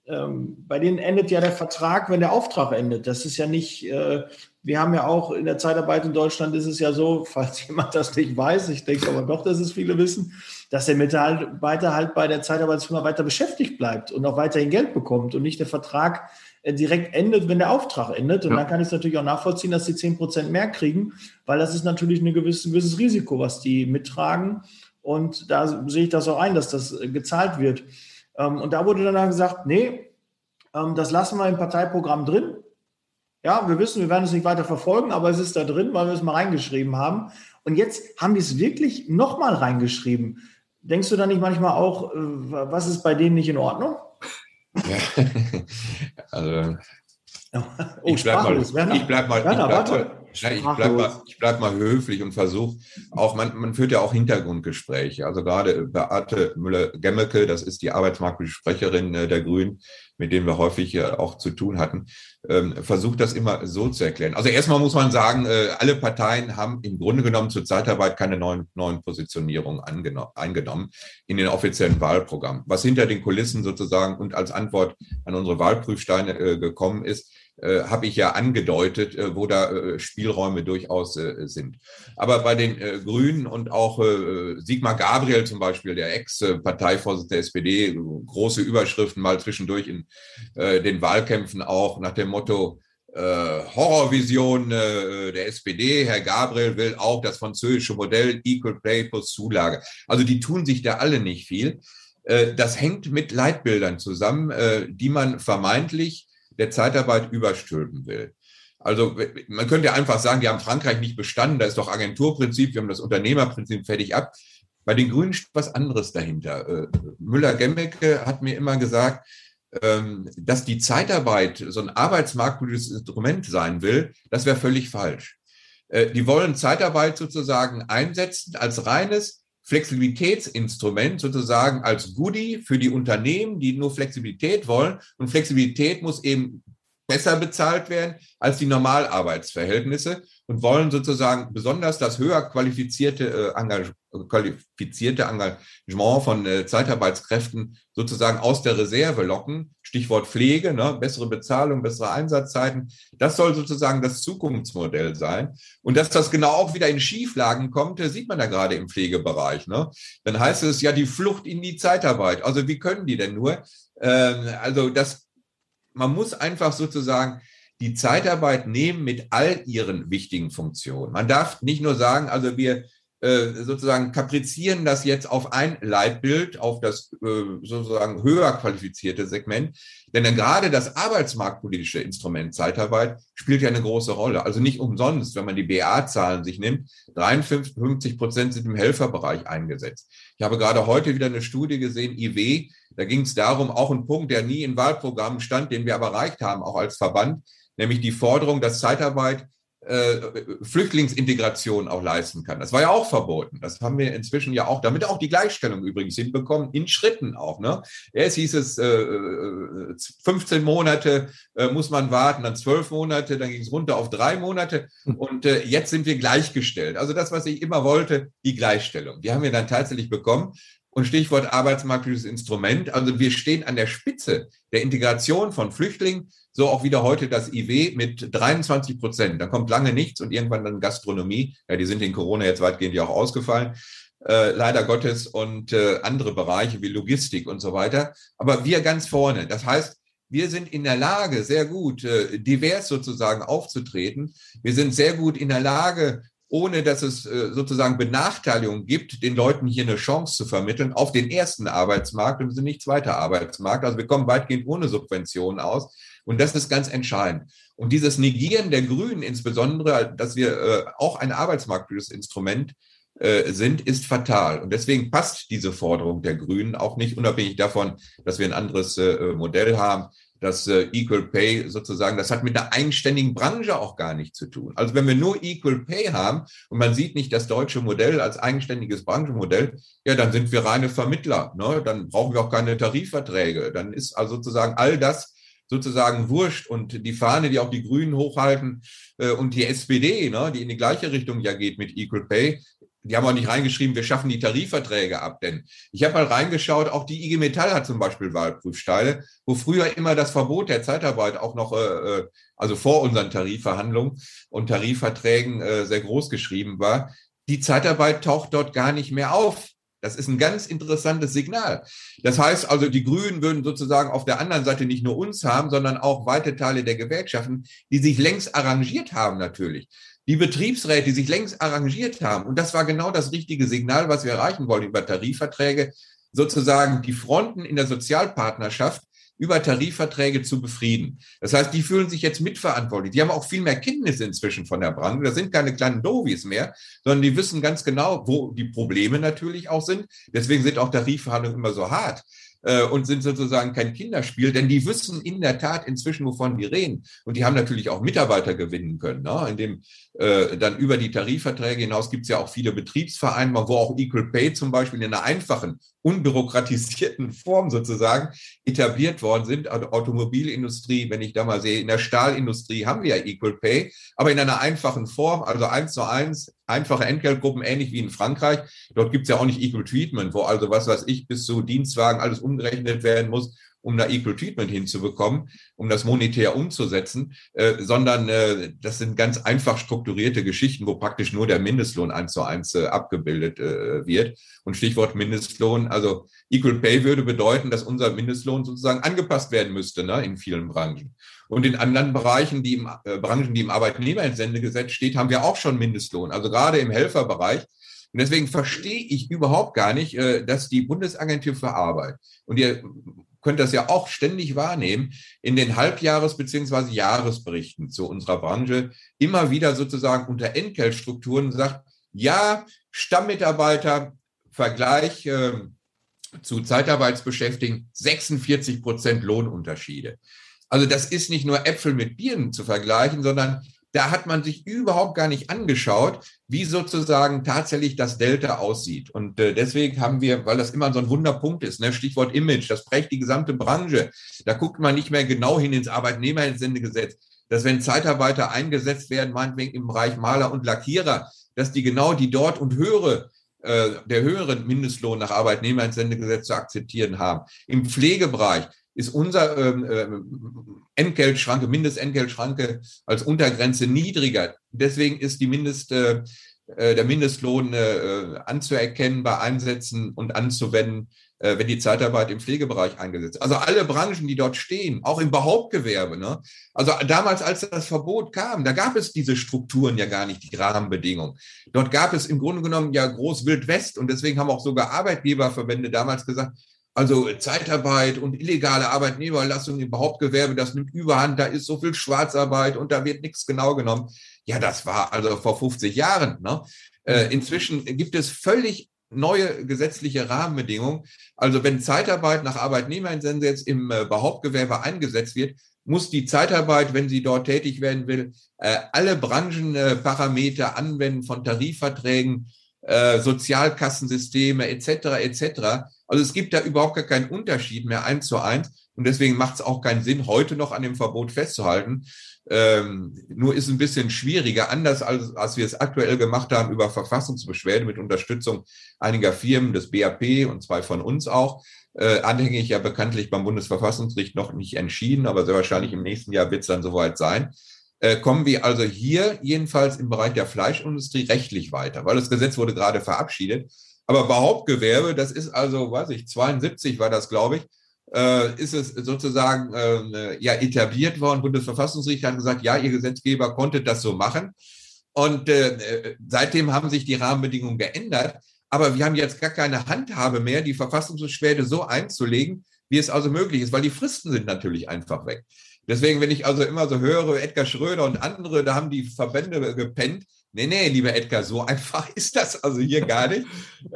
ähm, bei denen endet ja der Vertrag, wenn der Auftrag endet. Das ist ja nicht, äh, wir haben ja auch in der Zeitarbeit in Deutschland ist es ja so, falls jemand das nicht weiß, ich denke aber doch, dass es viele wissen, dass der Mitarbeiter halt bei der Zeitarbeitsfirma weiter beschäftigt bleibt und auch weiterhin Geld bekommt und nicht der Vertrag äh, direkt endet, wenn der Auftrag endet. Und ja. dann kann ich es natürlich auch nachvollziehen, dass die 10 Prozent mehr kriegen, weil das ist natürlich ein gewisses, gewisses Risiko, was die mittragen. Und da sehe ich das auch ein, dass das äh, gezahlt wird. Ähm, und da wurde dann gesagt, nee, ähm, das lassen wir im Parteiprogramm drin. Ja, wir wissen, wir werden es nicht weiter verfolgen, aber es ist da drin, weil wir es mal reingeschrieben haben. Und jetzt haben die es wirklich nochmal reingeschrieben. Denkst du da nicht manchmal auch, äh, was ist bei denen nicht in Ordnung? Ja. also, oh, ich bleibe mal, ich bleib mal, ich bleib mal, ich bleib mal, ich bleib mal höflich und versuche auch, man, man führt ja auch Hintergrundgespräche. Also gerade Beate Müller-Gemmeke, das ist die arbeitsmarktpolitische Sprecherin äh, der Grünen, mit denen wir häufig auch zu tun hatten, ähm, versucht das immer so zu erklären. Also erstmal muss man sagen, äh, alle Parteien haben im Grunde genommen zur Zeitarbeit keine neuen, neuen Positionierungen eingenommen in den offiziellen Wahlprogrammen. Was hinter den Kulissen sozusagen und als Antwort an unsere Wahlprüfsteine äh, gekommen ist, habe ich ja angedeutet, äh, wo da äh, Spielräume durchaus äh, sind. Aber bei den äh, Grünen und auch äh, Sigmar Gabriel zum Beispiel, der Ex-Parteivorsitzende der SPD, große Überschriften mal zwischendurch in äh, den Wahlkämpfen auch nach dem Motto, äh, Horrorvision äh, der SPD. Herr Gabriel will auch das französische Modell Equal Pay plus Zulage. Also die tun sich da alle nicht viel. Äh, das hängt mit Leitbildern zusammen, äh, die man vermeintlich der Zeitarbeit überstülpen will. Also man könnte einfach sagen, die haben Frankreich nicht bestanden, da ist doch Agenturprinzip, wir haben das Unternehmerprinzip fertig ab. Bei den Grünen steht was anderes dahinter. Äh, Müller-Gemmecke hat mir immer gesagt, ähm, dass die Zeitarbeit so ein arbeitsmarktpolitisches Instrument sein will, das wäre völlig falsch. Äh, die wollen Zeitarbeit sozusagen einsetzen als reines Flexibilitätsinstrument sozusagen als Goodie für die Unternehmen, die nur Flexibilität wollen. Und Flexibilität muss eben besser bezahlt werden als die Normalarbeitsverhältnisse und wollen sozusagen besonders das höher qualifizierte, äh, Engage, qualifizierte Engagement von äh, Zeitarbeitskräften sozusagen aus der Reserve locken. Stichwort Pflege, ne? bessere Bezahlung, bessere Einsatzzeiten. Das soll sozusagen das Zukunftsmodell sein. Und dass das genau auch wieder in Schieflagen kommt, sieht man da gerade im Pflegebereich. Ne? Dann heißt es ja die Flucht in die Zeitarbeit. Also wie können die denn nur? Ähm, also das man muss einfach sozusagen die Zeitarbeit nehmen mit all ihren wichtigen Funktionen. Man darf nicht nur sagen, also wir äh, sozusagen kaprizieren das jetzt auf ein Leitbild, auf das äh, sozusagen höher qualifizierte Segment. Denn dann gerade das arbeitsmarktpolitische Instrument Zeitarbeit spielt ja eine große Rolle. Also nicht umsonst, wenn man die BA-Zahlen sich nimmt, 53 Prozent sind im Helferbereich eingesetzt. Ich habe gerade heute wieder eine Studie gesehen, IW, da ging es darum, auch ein Punkt, der nie in Wahlprogrammen stand, den wir aber erreicht haben, auch als Verband, nämlich die Forderung, dass Zeitarbeit äh, Flüchtlingsintegration auch leisten kann. Das war ja auch verboten. Das haben wir inzwischen ja auch, damit auch die Gleichstellung übrigens hinbekommen, in Schritten auch. Ne? Erst hieß es, äh, 15 äh, Monate äh, muss man warten, dann 12 Monate, dann ging es runter auf drei Monate hm. und äh, jetzt sind wir gleichgestellt. Also das, was ich immer wollte, die Gleichstellung. Die haben wir dann tatsächlich bekommen. Und Stichwort arbeitsmarktliches Instrument. Also wir stehen an der Spitze der Integration von Flüchtlingen, so auch wieder heute das IW mit 23 Prozent. Da kommt lange nichts und irgendwann dann Gastronomie. Ja, die sind in Corona jetzt weitgehend ja auch ausgefallen. Äh, leider Gottes und äh, andere Bereiche wie Logistik und so weiter. Aber wir ganz vorne. Das heißt, wir sind in der Lage, sehr gut äh, divers sozusagen aufzutreten. Wir sind sehr gut in der Lage, ohne dass es äh, sozusagen Benachteiligungen gibt, den Leuten hier eine Chance zu vermitteln auf den ersten Arbeitsmarkt und sind nicht zweiter Arbeitsmarkt. Also wir kommen weitgehend ohne Subventionen aus. Und das ist ganz entscheidend. Und dieses Negieren der Grünen insbesondere, dass wir äh, auch ein arbeitsmarktliches Instrument äh, sind, ist fatal. Und deswegen passt diese Forderung der Grünen auch nicht, unabhängig davon, dass wir ein anderes Modell haben das äh, Equal Pay sozusagen, das hat mit einer eigenständigen Branche auch gar nichts zu tun. Also wenn wir nur Equal Pay haben und man sieht nicht das deutsche Modell als eigenständiges Branchenmodell, ja, dann sind wir reine Vermittler. Ne? Dann brauchen wir auch keine Tarifverträge. Dann ist also sozusagen all das sozusagen wurscht und die Fahne, die auch die Grünen hochhalten äh, und die SPD, ne, die in die gleiche Richtung ja geht mit Equal Pay, die haben auch nicht reingeschrieben, wir schaffen die Tarifverträge ab, denn ich habe mal reingeschaut, auch die IG Metall hat zum Beispiel Wahlprüfsteine, wo früher immer das Verbot der Zeitarbeit auch noch, äh, äh, also vor unseren Tarifverhandlungen und Tarifverträgen äh, sehr groß geschrieben war. Die Zeitarbeit taucht dort gar nicht mehr auf. Das ist ein ganz interessantes Signal. Das heißt also, die Grünen würden sozusagen auf der anderen Seite nicht nur uns haben, sondern auch weite Teile der Gewerkschaften, die sich längst arrangiert haben natürlich die Betriebsräte, die sich längst arrangiert haben. Und das war genau das richtige Signal, was wir erreichen wollen über Tarifverträge, sozusagen die Fronten in der Sozialpartnerschaft über Tarifverträge zu befrieden. Das heißt, die fühlen sich jetzt mitverantwortlich. Die haben auch viel mehr Kenntnisse inzwischen von der Branche. Das sind keine kleinen Dovis mehr, sondern die wissen ganz genau, wo die Probleme natürlich auch sind. Deswegen sind auch Tarifverhandlungen immer so hart und sind sozusagen kein Kinderspiel, denn die wissen in der Tat inzwischen, wovon die reden. Und die haben natürlich auch Mitarbeiter gewinnen können, ne? indem äh, dann über die Tarifverträge hinaus gibt es ja auch viele Betriebsvereinbarungen, wo auch Equal Pay zum Beispiel in einer einfachen, unbürokratisierten Form sozusagen etabliert worden sind. Also Automobilindustrie, wenn ich da mal sehe, in der Stahlindustrie haben wir ja Equal Pay, aber in einer einfachen Form, also eins zu eins, einfache Entgeltgruppen, ähnlich wie in Frankreich. Dort gibt es ja auch nicht Equal Treatment, wo also was weiß ich, bis zu Dienstwagen alles umgerechnet werden muss um da Equal Treatment hinzubekommen, um das monetär umzusetzen, äh, sondern äh, das sind ganz einfach strukturierte Geschichten, wo praktisch nur der Mindestlohn eins zu eins äh, abgebildet äh, wird. Und Stichwort Mindestlohn, also Equal Pay würde bedeuten, dass unser Mindestlohn sozusagen angepasst werden müsste ne, in vielen Branchen. Und in anderen Bereichen, die im äh, Branchen, die im Arbeitnehmerentsendegesetz steht, haben wir auch schon Mindestlohn. Also gerade im Helferbereich und deswegen verstehe ich überhaupt gar nicht, äh, dass die Bundesagentur für Arbeit und ihr könnt das ja auch ständig wahrnehmen, in den Halbjahres- bzw. Jahresberichten zu unserer Branche immer wieder sozusagen unter Entgeltstrukturen sagt, ja, Stammmitarbeiter, Vergleich äh, zu Zeitarbeitsbeschäftigten, 46 Prozent Lohnunterschiede. Also das ist nicht nur Äpfel mit Birnen zu vergleichen, sondern da hat man sich überhaupt gar nicht angeschaut, wie sozusagen tatsächlich das Delta aussieht. Und äh, deswegen haben wir, weil das immer so ein Wunderpunkt ist, ne, Stichwort Image, das prägt die gesamte Branche. Da guckt man nicht mehr genau hin ins Arbeitnehmerentsendegesetz, dass wenn Zeitarbeiter eingesetzt werden, meinetwegen im Bereich Maler und Lackierer, dass die genau die dort und höhere äh, der höheren Mindestlohn nach Arbeitnehmerentsendegesetz zu akzeptieren haben. Im Pflegebereich ist unser ähm, äh, Entgeltschranke, Mindestentgeltschranke als Untergrenze niedriger. Deswegen ist die Mindest, äh, äh, der Mindestlohn äh, anzuerkennen bei Einsätzen und anzuwenden, äh, wenn die Zeitarbeit im Pflegebereich eingesetzt. Also alle Branchen, die dort stehen, auch im Behauptgewerbe. Ne? Also damals, als das Verbot kam, da gab es diese Strukturen ja gar nicht, die Rahmenbedingungen. Dort gab es im Grunde genommen ja groß Wild West und deswegen haben auch sogar Arbeitgeberverbände damals gesagt, also Zeitarbeit und illegale Arbeitnehmerlassung im Hauptgewerbe, das nimmt überhand, da ist so viel Schwarzarbeit und da wird nichts genau genommen. Ja, das war also vor 50 Jahren. Ne? Äh, inzwischen gibt es völlig neue gesetzliche Rahmenbedingungen. Also wenn Zeitarbeit nach Arbeitnehmergesetz im äh, Behauptgewerbe eingesetzt wird, muss die Zeitarbeit, wenn sie dort tätig werden will, äh, alle Branchenparameter anwenden von Tarifverträgen, äh, Sozialkassensysteme etc. etc. Also es gibt da überhaupt gar keinen Unterschied mehr eins zu eins. Und deswegen macht es auch keinen Sinn, heute noch an dem Verbot festzuhalten. Ähm, nur ist ein bisschen schwieriger, anders als, als wir es aktuell gemacht haben über Verfassungsbeschwerde mit Unterstützung einiger Firmen des BAP und zwei von uns auch. Äh, anhängig ja bekanntlich beim Bundesverfassungsgericht noch nicht entschieden, aber sehr wahrscheinlich im nächsten Jahr wird es dann soweit sein. Äh, kommen wir also hier jedenfalls im Bereich der Fleischindustrie rechtlich weiter, weil das Gesetz wurde gerade verabschiedet. Aber Behauptgewerbe, das ist also, weiß ich, 72 war das, glaube ich, äh, ist es sozusagen äh, ja etabliert worden. Bundesverfassungsgericht hat gesagt, ja, ihr Gesetzgeber konnte das so machen. Und seitdem haben sich die Rahmenbedingungen geändert. Aber wir haben jetzt gar keine Handhabe mehr, die Verfassungsbeschwerde so einzulegen, wie es also möglich ist, weil die Fristen sind natürlich einfach weg. Deswegen, wenn ich also immer so höre, Edgar Schröder und andere, da haben die Verbände gepennt, Nee, nee, lieber Edgar, so einfach ist das also hier gar nicht.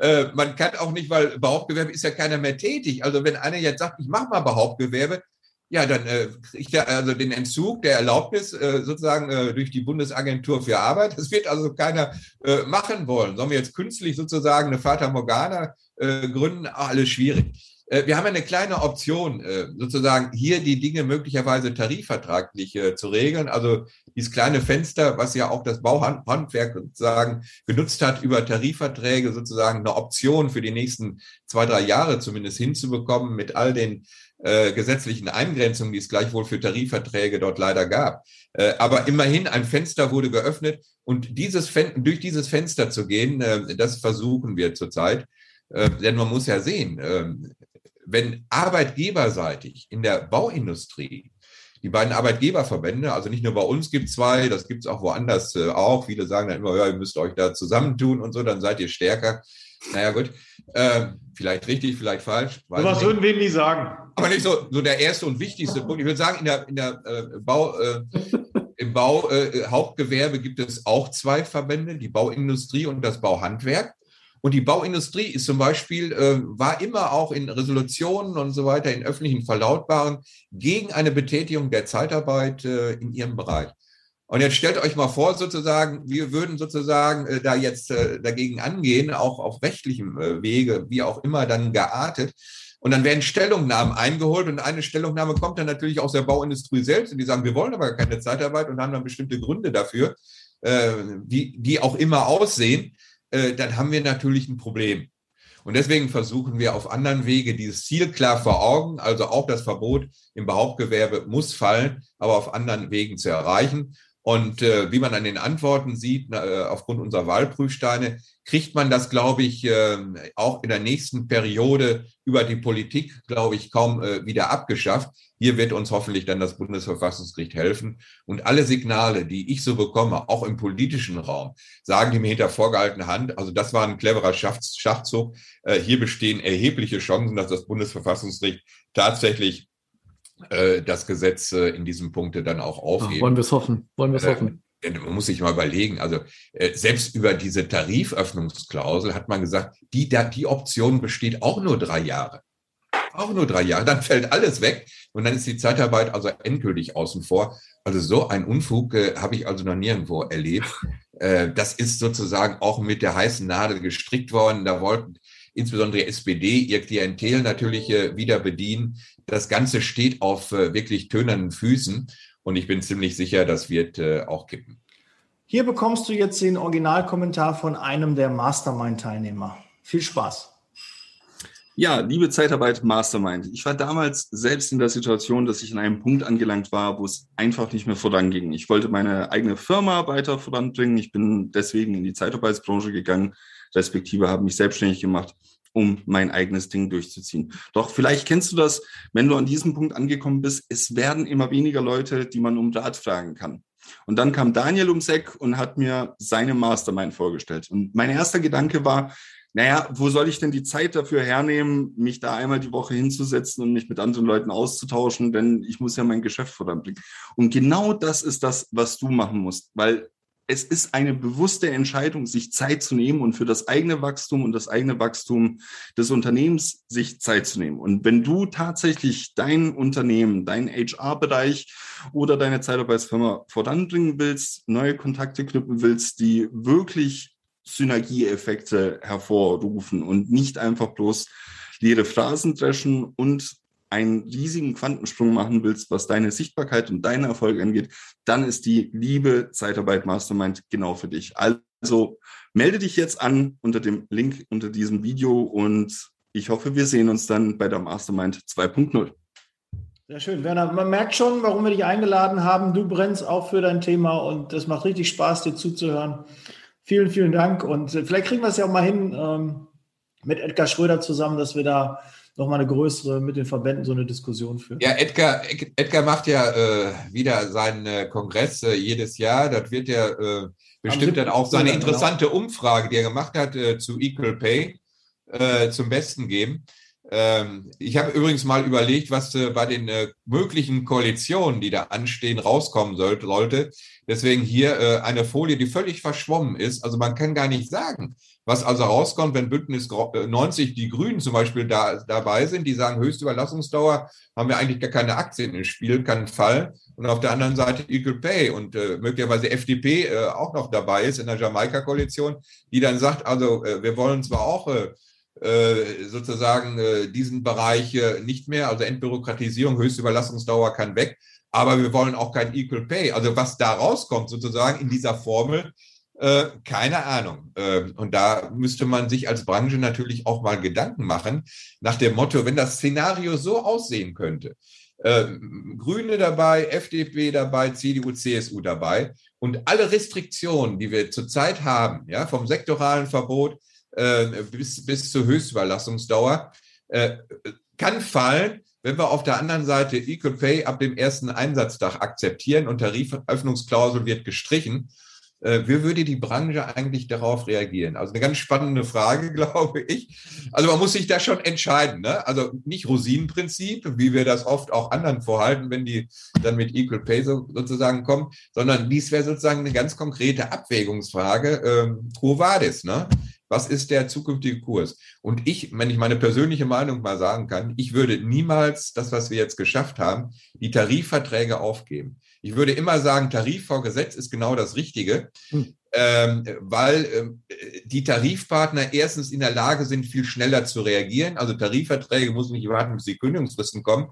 Äh, man kann auch nicht, weil Behauptgewerbe ist ja keiner mehr tätig. Also wenn einer jetzt sagt, ich mache mal Behauptgewerbe, ja, dann äh, kriegt er also den Entzug der Erlaubnis äh, sozusagen äh, durch die Bundesagentur für Arbeit. Das wird also keiner äh, machen wollen. Sollen wir jetzt künstlich sozusagen eine Fata Morgana äh, gründen? Ach, alles schwierig. Äh, wir haben eine kleine Option, äh, sozusagen hier die Dinge möglicherweise tarifvertraglich äh, zu regeln. Also dieses kleine Fenster, was ja auch das Bauhandwerk sozusagen genutzt hat, über Tarifverträge sozusagen eine Option für die nächsten zwei, drei Jahre zumindest hinzubekommen mit all den gesetzlichen Eingrenzungen, die es gleichwohl für Tarifverträge dort leider gab. Aber immerhin ein Fenster wurde geöffnet und dieses Fen durch dieses Fenster zu gehen, das versuchen wir zurzeit. denn man muss ja sehen, ähm, wenn arbeitgeberseitig in der Bauindustrie die beiden Arbeitgeberverbände, also nicht nur bei uns gibt es zwei, das gibt es auch woanders äh, auch. Viele sagen dann immer, ja, ihr müsst euch da zusammentun und so, dann seid ihr stärker. Naja, gut. Äh, vielleicht richtig, vielleicht falsch. Was würden wir nie sagen. Aber nicht so, so der erste und wichtigste Punkt. Ich würde sagen, in der, in der äh, Bau, äh, im Bau äh, gibt es auch zwei Verbände, die Bauindustrie und das Bauhandwerk. Und die Bauindustrie ist zum Beispiel, äh, war immer auch in Resolutionen und so weiter, in öffentlichen Verlautbaren gegen eine Betätigung der Zeitarbeit äh, in ihrem Bereich. Und jetzt stellt euch mal vor, sozusagen, wir würden sozusagen äh, da jetzt äh, dagegen angehen, auch auf rechtlichem äh, Wege, wie auch immer dann geartet. Und dann werden Stellungnahmen eingeholt und eine Stellungnahme kommt dann natürlich aus der Bauindustrie selbst und die sagen, wir wollen aber keine Zeitarbeit und haben dann bestimmte Gründe dafür, äh, die, die auch immer aussehen. Äh, dann haben wir natürlich ein Problem. Und deswegen versuchen wir auf anderen Wege dieses Ziel klar vor Augen, also auch das Verbot im Behauptgewerbe muss fallen, aber auf anderen Wegen zu erreichen. Und äh, wie man an den Antworten sieht, äh, aufgrund unserer Wahlprüfsteine, kriegt man das, glaube ich, äh, auch in der nächsten Periode über die Politik, glaube ich, kaum äh, wieder abgeschafft. Hier wird uns hoffentlich dann das Bundesverfassungsgericht helfen. Und alle Signale, die ich so bekomme, auch im politischen Raum, sagen die mir hinter vorgehaltener Hand, also das war ein cleverer Schachzug. Äh, hier bestehen erhebliche Chancen, dass das Bundesverfassungsgericht tatsächlich äh, das Gesetz äh, in diesem Punkte dann auch aufheben. Ja, wollen wir es hoffen? Wollen wir es äh, hoffen? Man muss sich mal überlegen, also selbst über diese Tariföffnungsklausel hat man gesagt, die, die Option besteht auch nur drei Jahre. Auch nur drei Jahre. Dann fällt alles weg und dann ist die Zeitarbeit also endgültig außen vor. Also so ein Unfug äh, habe ich also noch nirgendwo erlebt. Äh, das ist sozusagen auch mit der heißen Nadel gestrickt worden. Da wollten insbesondere die SPD ihr Klientel natürlich äh, wieder bedienen. Das Ganze steht auf äh, wirklich tönernen Füßen und ich bin ziemlich sicher, das wird äh, auch kippen. Hier bekommst du jetzt den Originalkommentar von einem der Mastermind-Teilnehmer. Viel Spaß. Ja, liebe Zeitarbeit Mastermind. Ich war damals selbst in der Situation, dass ich an einem Punkt angelangt war, wo es einfach nicht mehr voranging. Ich wollte meine eigene Firma weiter voranbringen. Ich bin deswegen in die Zeitarbeitsbranche gegangen, respektive habe mich selbstständig gemacht um mein eigenes Ding durchzuziehen. Doch vielleicht kennst du das, wenn du an diesem Punkt angekommen bist, es werden immer weniger Leute, die man um Rat fragen kann. Und dann kam Daniel ums Eck und hat mir seine Mastermind vorgestellt. Und mein erster Gedanke war, naja, wo soll ich denn die Zeit dafür hernehmen, mich da einmal die Woche hinzusetzen und mich mit anderen Leuten auszutauschen, denn ich muss ja mein Geschäft voranbringen. Und genau das ist das, was du machen musst, weil es ist eine bewusste Entscheidung, sich Zeit zu nehmen und für das eigene Wachstum und das eigene Wachstum des Unternehmens sich Zeit zu nehmen. Und wenn du tatsächlich dein Unternehmen, deinen HR-Bereich oder deine Zeitarbeitsfirma voranbringen willst, neue Kontakte knüpfen willst, die wirklich Synergieeffekte hervorrufen und nicht einfach bloß leere Phrasen dreschen und einen riesigen Quantensprung machen willst, was deine Sichtbarkeit und deinen Erfolg angeht, dann ist die liebe Zeitarbeit Mastermind genau für dich. Also melde dich jetzt an unter dem Link unter diesem Video und ich hoffe, wir sehen uns dann bei der Mastermind 2.0. Sehr schön, Werner. Man merkt schon, warum wir dich eingeladen haben. Du brennst auch für dein Thema und es macht richtig Spaß, dir zuzuhören. Vielen, vielen Dank und vielleicht kriegen wir es ja auch mal hin ähm, mit Edgar Schröder zusammen, dass wir da nochmal eine größere mit den Verbänden so eine Diskussion führen. Ja, Edgar, Edgar macht ja äh, wieder seinen äh, Kongress äh, jedes Jahr. Das wird ja äh, bestimmt dann auch seine genau. interessante. Umfrage, die er gemacht hat äh, zu Equal Pay, äh, zum Besten geben. Ähm, ich habe übrigens mal überlegt, was bei den möglichen Koalitionen, die da anstehen, rauskommen sollte. Deswegen hier eine Folie, die völlig verschwommen ist. Also man kann gar nicht sagen, was also rauskommt, wenn Bündnis 90 äh, die Grünen zum Beispiel da, dabei sind, die sagen, höchste Überlassungsdauer, haben wir eigentlich gar keine Aktien im Spiel, kann Fall. Und auf der anderen Seite Equal Pay und äh, möglicherweise FDP äh, auch noch dabei ist in der Jamaika-Koalition, die dann sagt, also äh, wir wollen zwar auch äh, äh sozusagen äh, diesen Bereich äh, nicht mehr, also Entbürokratisierung, höchste Überlassungsdauer kann weg, aber wir wollen auch kein Equal Pay. Also was da rauskommt sozusagen in dieser Formel, äh, keine Ahnung. Äh, und da müsste man sich als Branche natürlich auch mal Gedanken machen nach dem Motto, wenn das Szenario so aussehen könnte. Äh, Grüne dabei, FDP dabei, CDU, CSU dabei und alle Restriktionen, die wir zurzeit haben, ja, vom sektoralen Verbot äh, bis, bis zur Höchstüberlassungsdauer, äh, kann fallen, wenn wir auf der anderen Seite Equal Pay ab dem ersten Einsatztag akzeptieren und Tariferöffnungsklausel wird gestrichen äh, wie würde die Branche eigentlich darauf reagieren? Also eine ganz spannende Frage, glaube ich. Also man muss sich da schon entscheiden. Ne? Also nicht Rosinenprinzip, wie wir das oft auch anderen vorhalten, wenn die dann mit Equal Pay so, sozusagen kommen, sondern dies wäre sozusagen eine ganz konkrete Abwägungsfrage. Ähm, quo vadis, ne? Was ist der zukünftige Kurs? Und ich, wenn ich meine persönliche Meinung mal sagen kann, ich würde niemals das, was wir jetzt geschafft haben, die Tarifverträge aufgeben. Ich würde immer sagen, Tarifvorgesetz ist genau das Richtige, hm. ähm, weil ähm, die Tarifpartner erstens in der Lage sind, viel schneller zu reagieren. Also Tarifverträge muss nicht warten, bis die Kündigungsfristen kommen.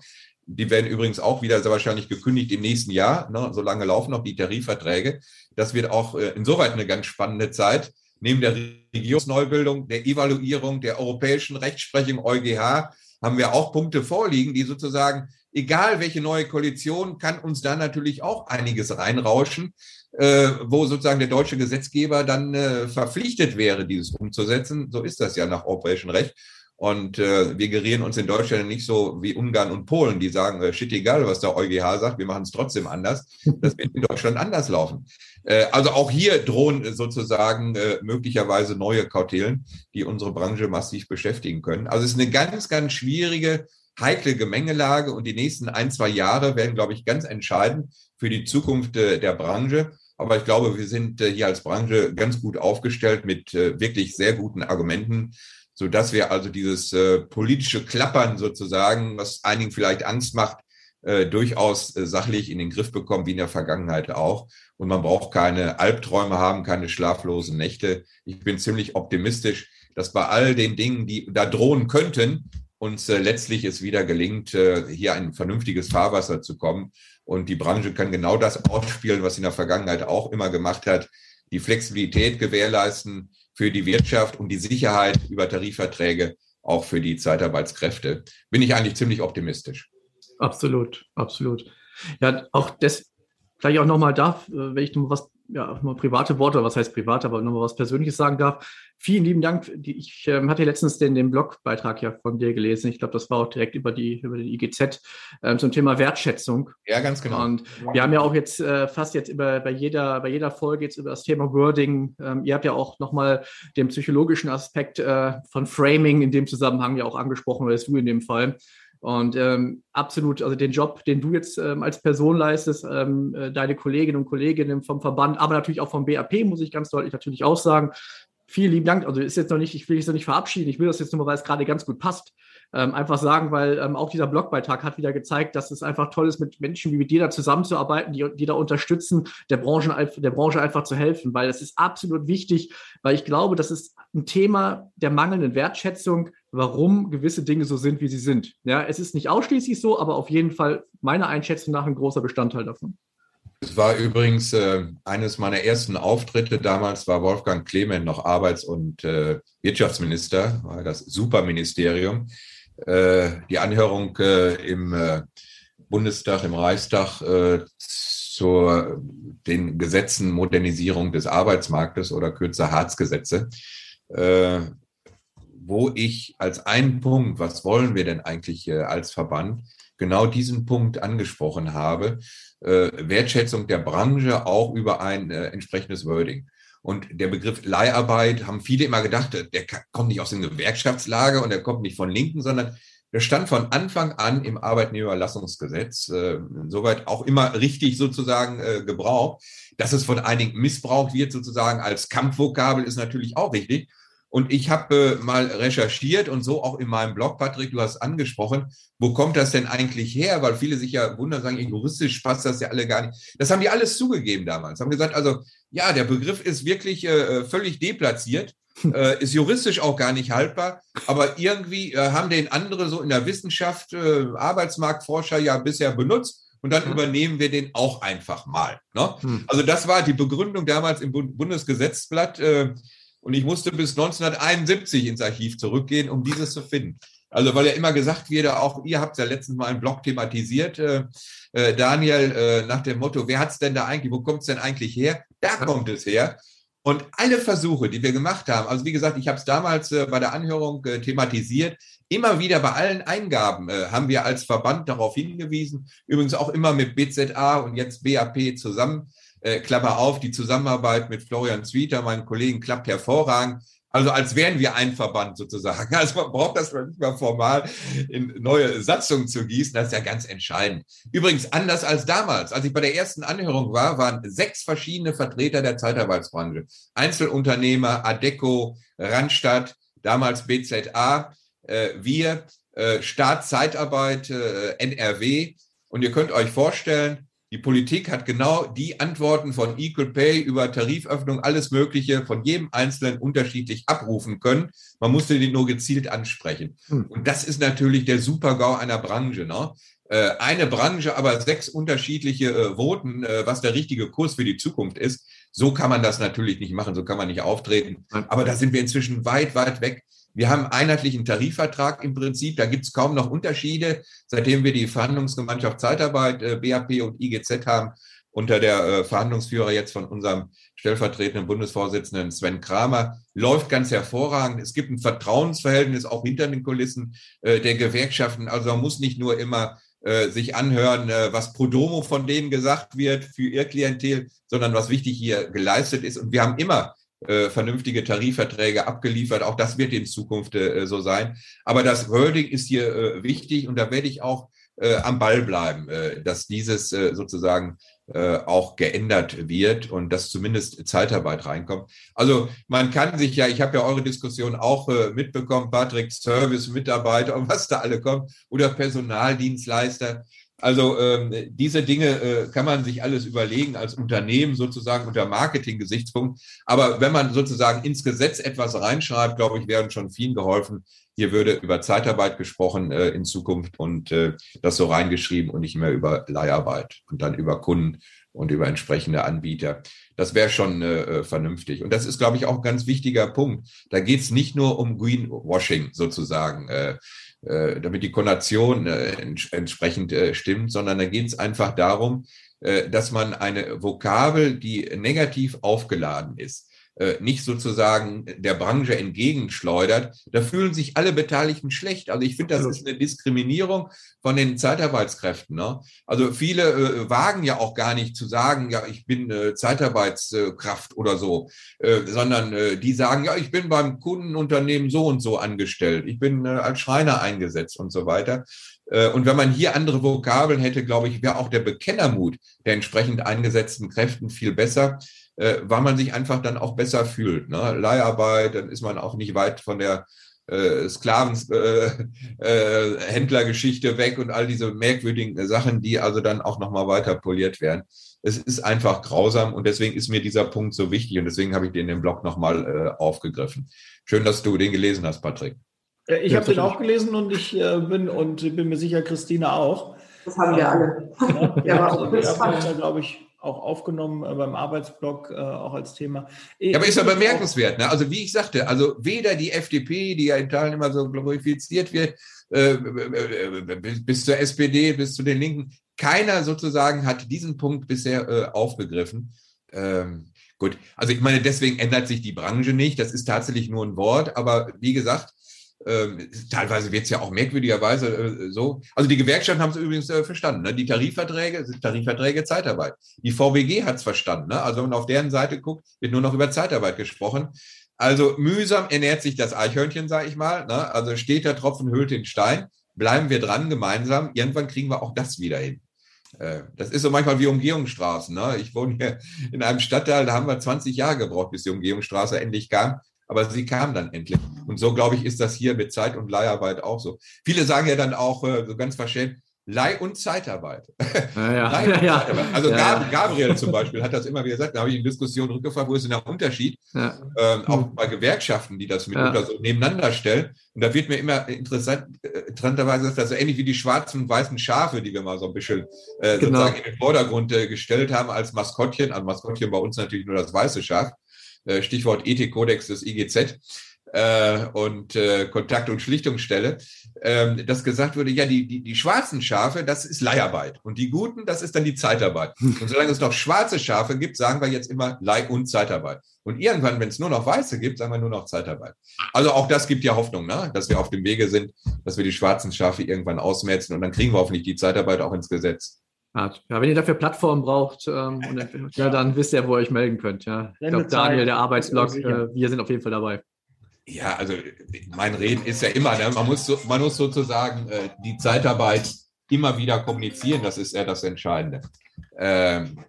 Die werden übrigens auch wieder sehr wahrscheinlich gekündigt im nächsten Jahr. Ne? So lange laufen noch die Tarifverträge. Das wird auch äh, insoweit eine ganz spannende Zeit. Neben der Regierungsneubildung, der Evaluierung der europäischen Rechtsprechung EuGH haben wir auch Punkte vorliegen, die sozusagen egal welche neue Koalition, kann uns da natürlich auch einiges reinrauschen, äh, wo sozusagen der deutsche Gesetzgeber dann äh, verpflichtet wäre, dieses umzusetzen. So ist das ja nach europäischem Recht. Und äh, wir gerieren uns in Deutschland nicht so wie Ungarn und Polen, die sagen, äh, shit, egal, was der EuGH sagt, wir machen es trotzdem anders. Das wird in Deutschland anders laufen. Äh, also auch hier drohen sozusagen äh, möglicherweise neue Kautelen, die unsere Branche massiv beschäftigen können. Also es ist eine ganz, ganz schwierige heikle Gemengelage und die nächsten ein, zwei Jahre werden, glaube ich, ganz entscheidend für die Zukunft äh, der Branche. Aber ich glaube, wir sind äh, hier als Branche ganz gut aufgestellt mit äh, wirklich sehr guten Argumenten, so dass wir also dieses politische Klappern sozusagen, was einigen vielleicht Angst macht, durchaus sachlich in den Griff bekommen, wie in der Vergangenheit auch. Und man braucht keine Albträume haben, keine schlaflosen Nächte. Ich bin ziemlich optimistisch, dass bei all den Dingen, die da drohen könnten, uns äh, letztlich es wieder gelingt, äh, hier ein vernünftiges Fahrwasser zu kommen. Und die Branche kann genau das ausspielen, was sie in der Vergangenheit auch immer gemacht hat, die Flexibilität gewährleisten für die Wirtschaft und die Sicherheit über Tarifverträge auch für die Zeitarbeitskräfte. Bin ich eigentlich ziemlich optimistisch. Absolut, absolut. Ja, auch das, vielleicht auch nochmal da, äh, wenn ich noch was ja, mal private Worte, was heißt privat, aber nochmal was Persönliches sagen darf. Vielen lieben Dank. Ich ähm, hatte letztens den, den Blogbeitrag ja von dir gelesen. Ich glaube, das war auch direkt über die über den IGZ ähm, zum Thema Wertschätzung. Ja, ganz genau. Und wir haben ja auch jetzt äh, fast jetzt über, bei jeder bei jeder Folge jetzt über das Thema Wording. Ähm, ihr habt ja auch nochmal den psychologischen Aspekt äh, von Framing in dem Zusammenhang ja auch angesprochen, oder ist du in dem Fall. Und ähm, absolut, also den Job, den du jetzt ähm, als Person leistest, ähm, äh, deine Kolleginnen und Kollegen vom Verband, aber natürlich auch vom BAP, muss ich ganz deutlich natürlich auch sagen. Vielen lieben Dank. Also ist jetzt noch nicht, ich will dich noch nicht verabschieden. Ich will das jetzt nur, weil es gerade ganz gut passt ähm, einfach sagen, weil ähm, auch dieser Blogbeitrag hat wieder gezeigt, dass es einfach toll ist, mit Menschen wie mit dir da zusammenzuarbeiten, die, die da unterstützen, der Branche, der Branche einfach zu helfen, weil das ist absolut wichtig, weil ich glaube, das ist ein Thema der mangelnden Wertschätzung, warum gewisse Dinge so sind, wie sie sind. Ja, es ist nicht ausschließlich so, aber auf jeden Fall meiner Einschätzung nach ein großer Bestandteil davon. Es war übrigens äh, eines meiner ersten Auftritte. Damals war Wolfgang Clement noch Arbeits- und äh, Wirtschaftsminister, war das Superministerium. Äh, die Anhörung äh, im äh, Bundestag, im Reichstag zur den Gesetzen Modernisierung des Arbeitsmarktes oder kürzer Hartz-Gesetze, wo ich als einen Punkt, was wollen wir denn eigentlich als Verband, genau diesen Punkt angesprochen habe, Wertschätzung der Branche auch über ein entsprechendes Wording. Und der Begriff Leiharbeit haben viele immer gedacht, der kommt nicht aus dem Gewerkschaftslager und der kommt nicht von Linken, sondern der stand von Anfang an im Arbeitnehmerlassungsgesetz, äh, soweit auch immer richtig sozusagen äh, gebraucht. Dass es von einigen missbraucht wird sozusagen als Kampfvokabel ist natürlich auch richtig. Und ich habe äh, mal recherchiert und so auch in meinem Blog, Patrick, du hast angesprochen, wo kommt das denn eigentlich her? Weil viele sich ja wundern, sagen, juristisch passt das ja alle gar nicht. Das haben die alles zugegeben damals. Haben gesagt, also ja, der Begriff ist wirklich äh, völlig deplatziert, äh, ist juristisch auch gar nicht haltbar, aber irgendwie äh, haben den andere so in der Wissenschaft, äh, Arbeitsmarktforscher ja bisher benutzt und dann übernehmen wir den auch einfach mal. Ne? Hm. Also das war die Begründung damals im Bundesgesetzblatt. Äh, und ich musste bis 1971 ins Archiv zurückgehen, um dieses zu finden. Also weil ja immer gesagt wird, auch ihr habt ja letztens mal einen Blog thematisiert, äh, äh, Daniel, äh, nach dem Motto, wer hat es denn da eigentlich, wo kommt es denn eigentlich her? Da kommt es her. Und alle Versuche, die wir gemacht haben, also wie gesagt, ich habe es damals äh, bei der Anhörung äh, thematisiert, immer wieder bei allen Eingaben äh, haben wir als Verband darauf hingewiesen, übrigens auch immer mit BZA und jetzt BAP zusammen, äh, Klammer auf, die Zusammenarbeit mit Florian Zwieter, meinem Kollegen, klappt hervorragend. Also als wären wir ein Verband sozusagen. Also man braucht das nicht mal formal in neue Satzungen zu gießen. Das ist ja ganz entscheidend. Übrigens anders als damals. Als ich bei der ersten Anhörung war, waren sechs verschiedene Vertreter der Zeitarbeitsbranche. Einzelunternehmer, Adeco, Randstadt, damals BZA, äh, wir, äh, Staat Zeitarbeit, äh, NRW. Und ihr könnt euch vorstellen, die Politik hat genau die Antworten von Equal Pay über Tariföffnung, alles Mögliche von jedem Einzelnen unterschiedlich abrufen können. Man musste den nur gezielt ansprechen. Hm. Und das ist natürlich der Super-GAU einer Branche. Ne? Äh, eine Branche, aber sechs unterschiedliche äh, Voten, äh, was der richtige Kurs für die Zukunft ist. So kann man das natürlich nicht machen, so kann man nicht auftreten. Aber da sind wir inzwischen weit, weit weg wir haben einheitlichen Tarifvertrag im Prinzip. Da gibt es kaum noch Unterschiede. Seitdem wir die Verhandlungsgemeinschaft Zeitarbeit, äh, BAP und IGZ haben, unter der äh, Verhandlungsführer jetzt von unserem stellvertretenden Bundesvorsitzenden Sven Kramer, läuft ganz hervorragend. Es gibt ein Vertrauensverhältnis auch hinter den Kulissen äh, der Gewerkschaften. Also man muss nicht nur immer sich anhören, was pro domo von denen gesagt wird für ihr Klientel, sondern was wichtig hier geleistet ist. Und wir haben immer äh, vernünftige Tarifverträge abgeliefert. Auch das wird in Zukunft äh, so sein. Aber das Wording ist hier äh, wichtig und da werde ich auch äh, am Ball bleiben, äh, dass dieses sozusagen auch geändert wird und dass zumindest Zeitarbeit reinkommt. Also man kann sich ja, ich habe ja eure Diskussion auch mitbekommen, Patrick, Service, Mitarbeiter und was da alle kommt oder Personaldienstleister. Also ähm, diese Dinge äh, kann man sich alles überlegen als Unternehmen sozusagen unter Marketing-Gesichtspunkt. Aber wenn man sozusagen ins Gesetz etwas reinschreibt, glaube ich, wären schon vielen geholfen. Hier würde über Zeitarbeit gesprochen äh, in Zukunft und äh, das so reingeschrieben und nicht mehr über Leiharbeit und dann über Kunden und über entsprechende Anbieter. Das wäre schon äh, vernünftig. Und das ist, glaube ich, auch ein ganz wichtiger Punkt. Da geht es nicht nur um Greenwashing sozusagen. Äh, äh, damit die Konnotation äh, entsprechend äh, stimmt, sondern da geht es einfach darum, dass man eine Vokabel, die negativ aufgeladen ist, äh, nicht sozusagen der Branche entgegenschleudert, da fühlen sich alle Beteiligten schlecht. Also ich finde, das ist eine Diskriminierung von den Zeitarbeitskräften. Ne? Also viele äh, wagen ja auch gar nicht zu sagen, ja, ich bin äh, Zeitarbeitskraft oder so, äh, sondern äh, die sagen, ja, ich bin beim Kundenunternehmen so und so angestellt, ich bin äh, als Schreiner eingesetzt und so weiter. Äh, und wenn man hier andere Vokabeln hätte, glaube ich, wäre auch der Bekennermut der entsprechend eingesetzten Kräften viel besser äh, weil man sich einfach dann auch besser fühlt. Ne? Leiharbeit, dann ist man auch nicht weit von der äh, Sklavenhändlergeschichte äh, äh, weg und all diese merkwürdigen Sachen, die also dann auch nochmal weiter poliert werden. Es ist einfach grausam und deswegen ist mir dieser Punkt so wichtig und deswegen habe ich den im Blog nochmal äh, aufgegriffen. Schön, dass du den gelesen hast, Patrick. Äh, ich habe den auch gelesen und ich äh, bin und bin mir sicher, Christina auch. Das haben wir alle. Ja, ja, aber auch ja, glaube ich, auch aufgenommen äh, beim Arbeitsblock, äh, auch als Thema. Ja, aber ist ja bemerkenswert. Ne? Also wie ich sagte, also weder die FDP, die ja in Teilen immer so glorifiziert wird, äh, bis zur SPD, bis zu den Linken, keiner sozusagen hat diesen Punkt bisher aufgegriffen. Ähm, gut, also ich meine, deswegen ändert sich die Branche nicht. Das ist tatsächlich nur ein Wort, aber wie gesagt, ähm, teilweise wird es ja auch merkwürdigerweise äh, so. Also die Gewerkschaften haben es übrigens äh, verstanden. Ne? Die Tarifverträge sind Tarifverträge Zeitarbeit. Die VWG hat es verstanden. Ne? Also wenn man auf deren Seite guckt, wird nur noch über Zeitarbeit gesprochen. Also mühsam ernährt sich das Eichhörnchen, sage ich mal. Ne? Also steht der Tropfen hüllt den Stein. Bleiben wir dran gemeinsam. Irgendwann kriegen wir auch das wieder hin. Äh, das ist so manchmal wie Umgehungsstraßen. Ne? Ich wohne hier in einem Stadtteil, da haben wir 20 Jahre gebraucht, bis die Umgehungsstraße endlich kam aber sie kam dann endlich. Und so, glaube ich, ist das hier mit Zeit- und Leiharbeit auch so. Viele sagen ja dann auch äh, so ganz verschämt, Leih- und Zeitarbeit. Ja, ja. Leih und ja, Zeitarbeit. Also Gab Gabriel zum Beispiel hat das immer wieder gesagt, da habe ich in Diskussion rückgefragt, wo ist denn der Unterschied? Ähm, auch bei Gewerkschaften, die das mitunter so nebeneinander stellen. Und da wird mir immer interessant, äh, interessanterweise ist das so ähnlich wie die schwarzen und weißen Schafe, die wir mal so ein bisschen äh, genau. sozusagen in den Vordergrund äh, gestellt haben als Maskottchen. An Maskottchen bei uns natürlich nur das weiße Schaf. Äh, Stichwort Ethikkodex des IGZ äh, und äh, Kontakt- und Schlichtungsstelle, ähm, dass gesagt wurde, ja, die, die, die schwarzen Schafe, das ist Leiharbeit und die guten, das ist dann die Zeitarbeit. Und solange es noch schwarze Schafe gibt, sagen wir jetzt immer Leih- und Zeitarbeit. Und irgendwann, wenn es nur noch weiße gibt, sagen wir nur noch Zeitarbeit. Also auch das gibt ja Hoffnung, ne? dass wir auf dem Wege sind, dass wir die schwarzen Schafe irgendwann ausmerzen und dann kriegen wir hoffentlich die Zeitarbeit auch ins Gesetz hat. Ja, wenn ihr dafür Plattformen braucht, ähm, und, ja, dann wisst ihr, wo ihr euch melden könnt. Ja. Ich glaube, Daniel, der Arbeitsblog, äh, wir sind auf jeden Fall dabei. Ja, also mein Reden ist ja immer, ne? man, muss so, man muss sozusagen äh, die Zeitarbeit immer wieder kommunizieren, das ist ja das Entscheidende. Ähm,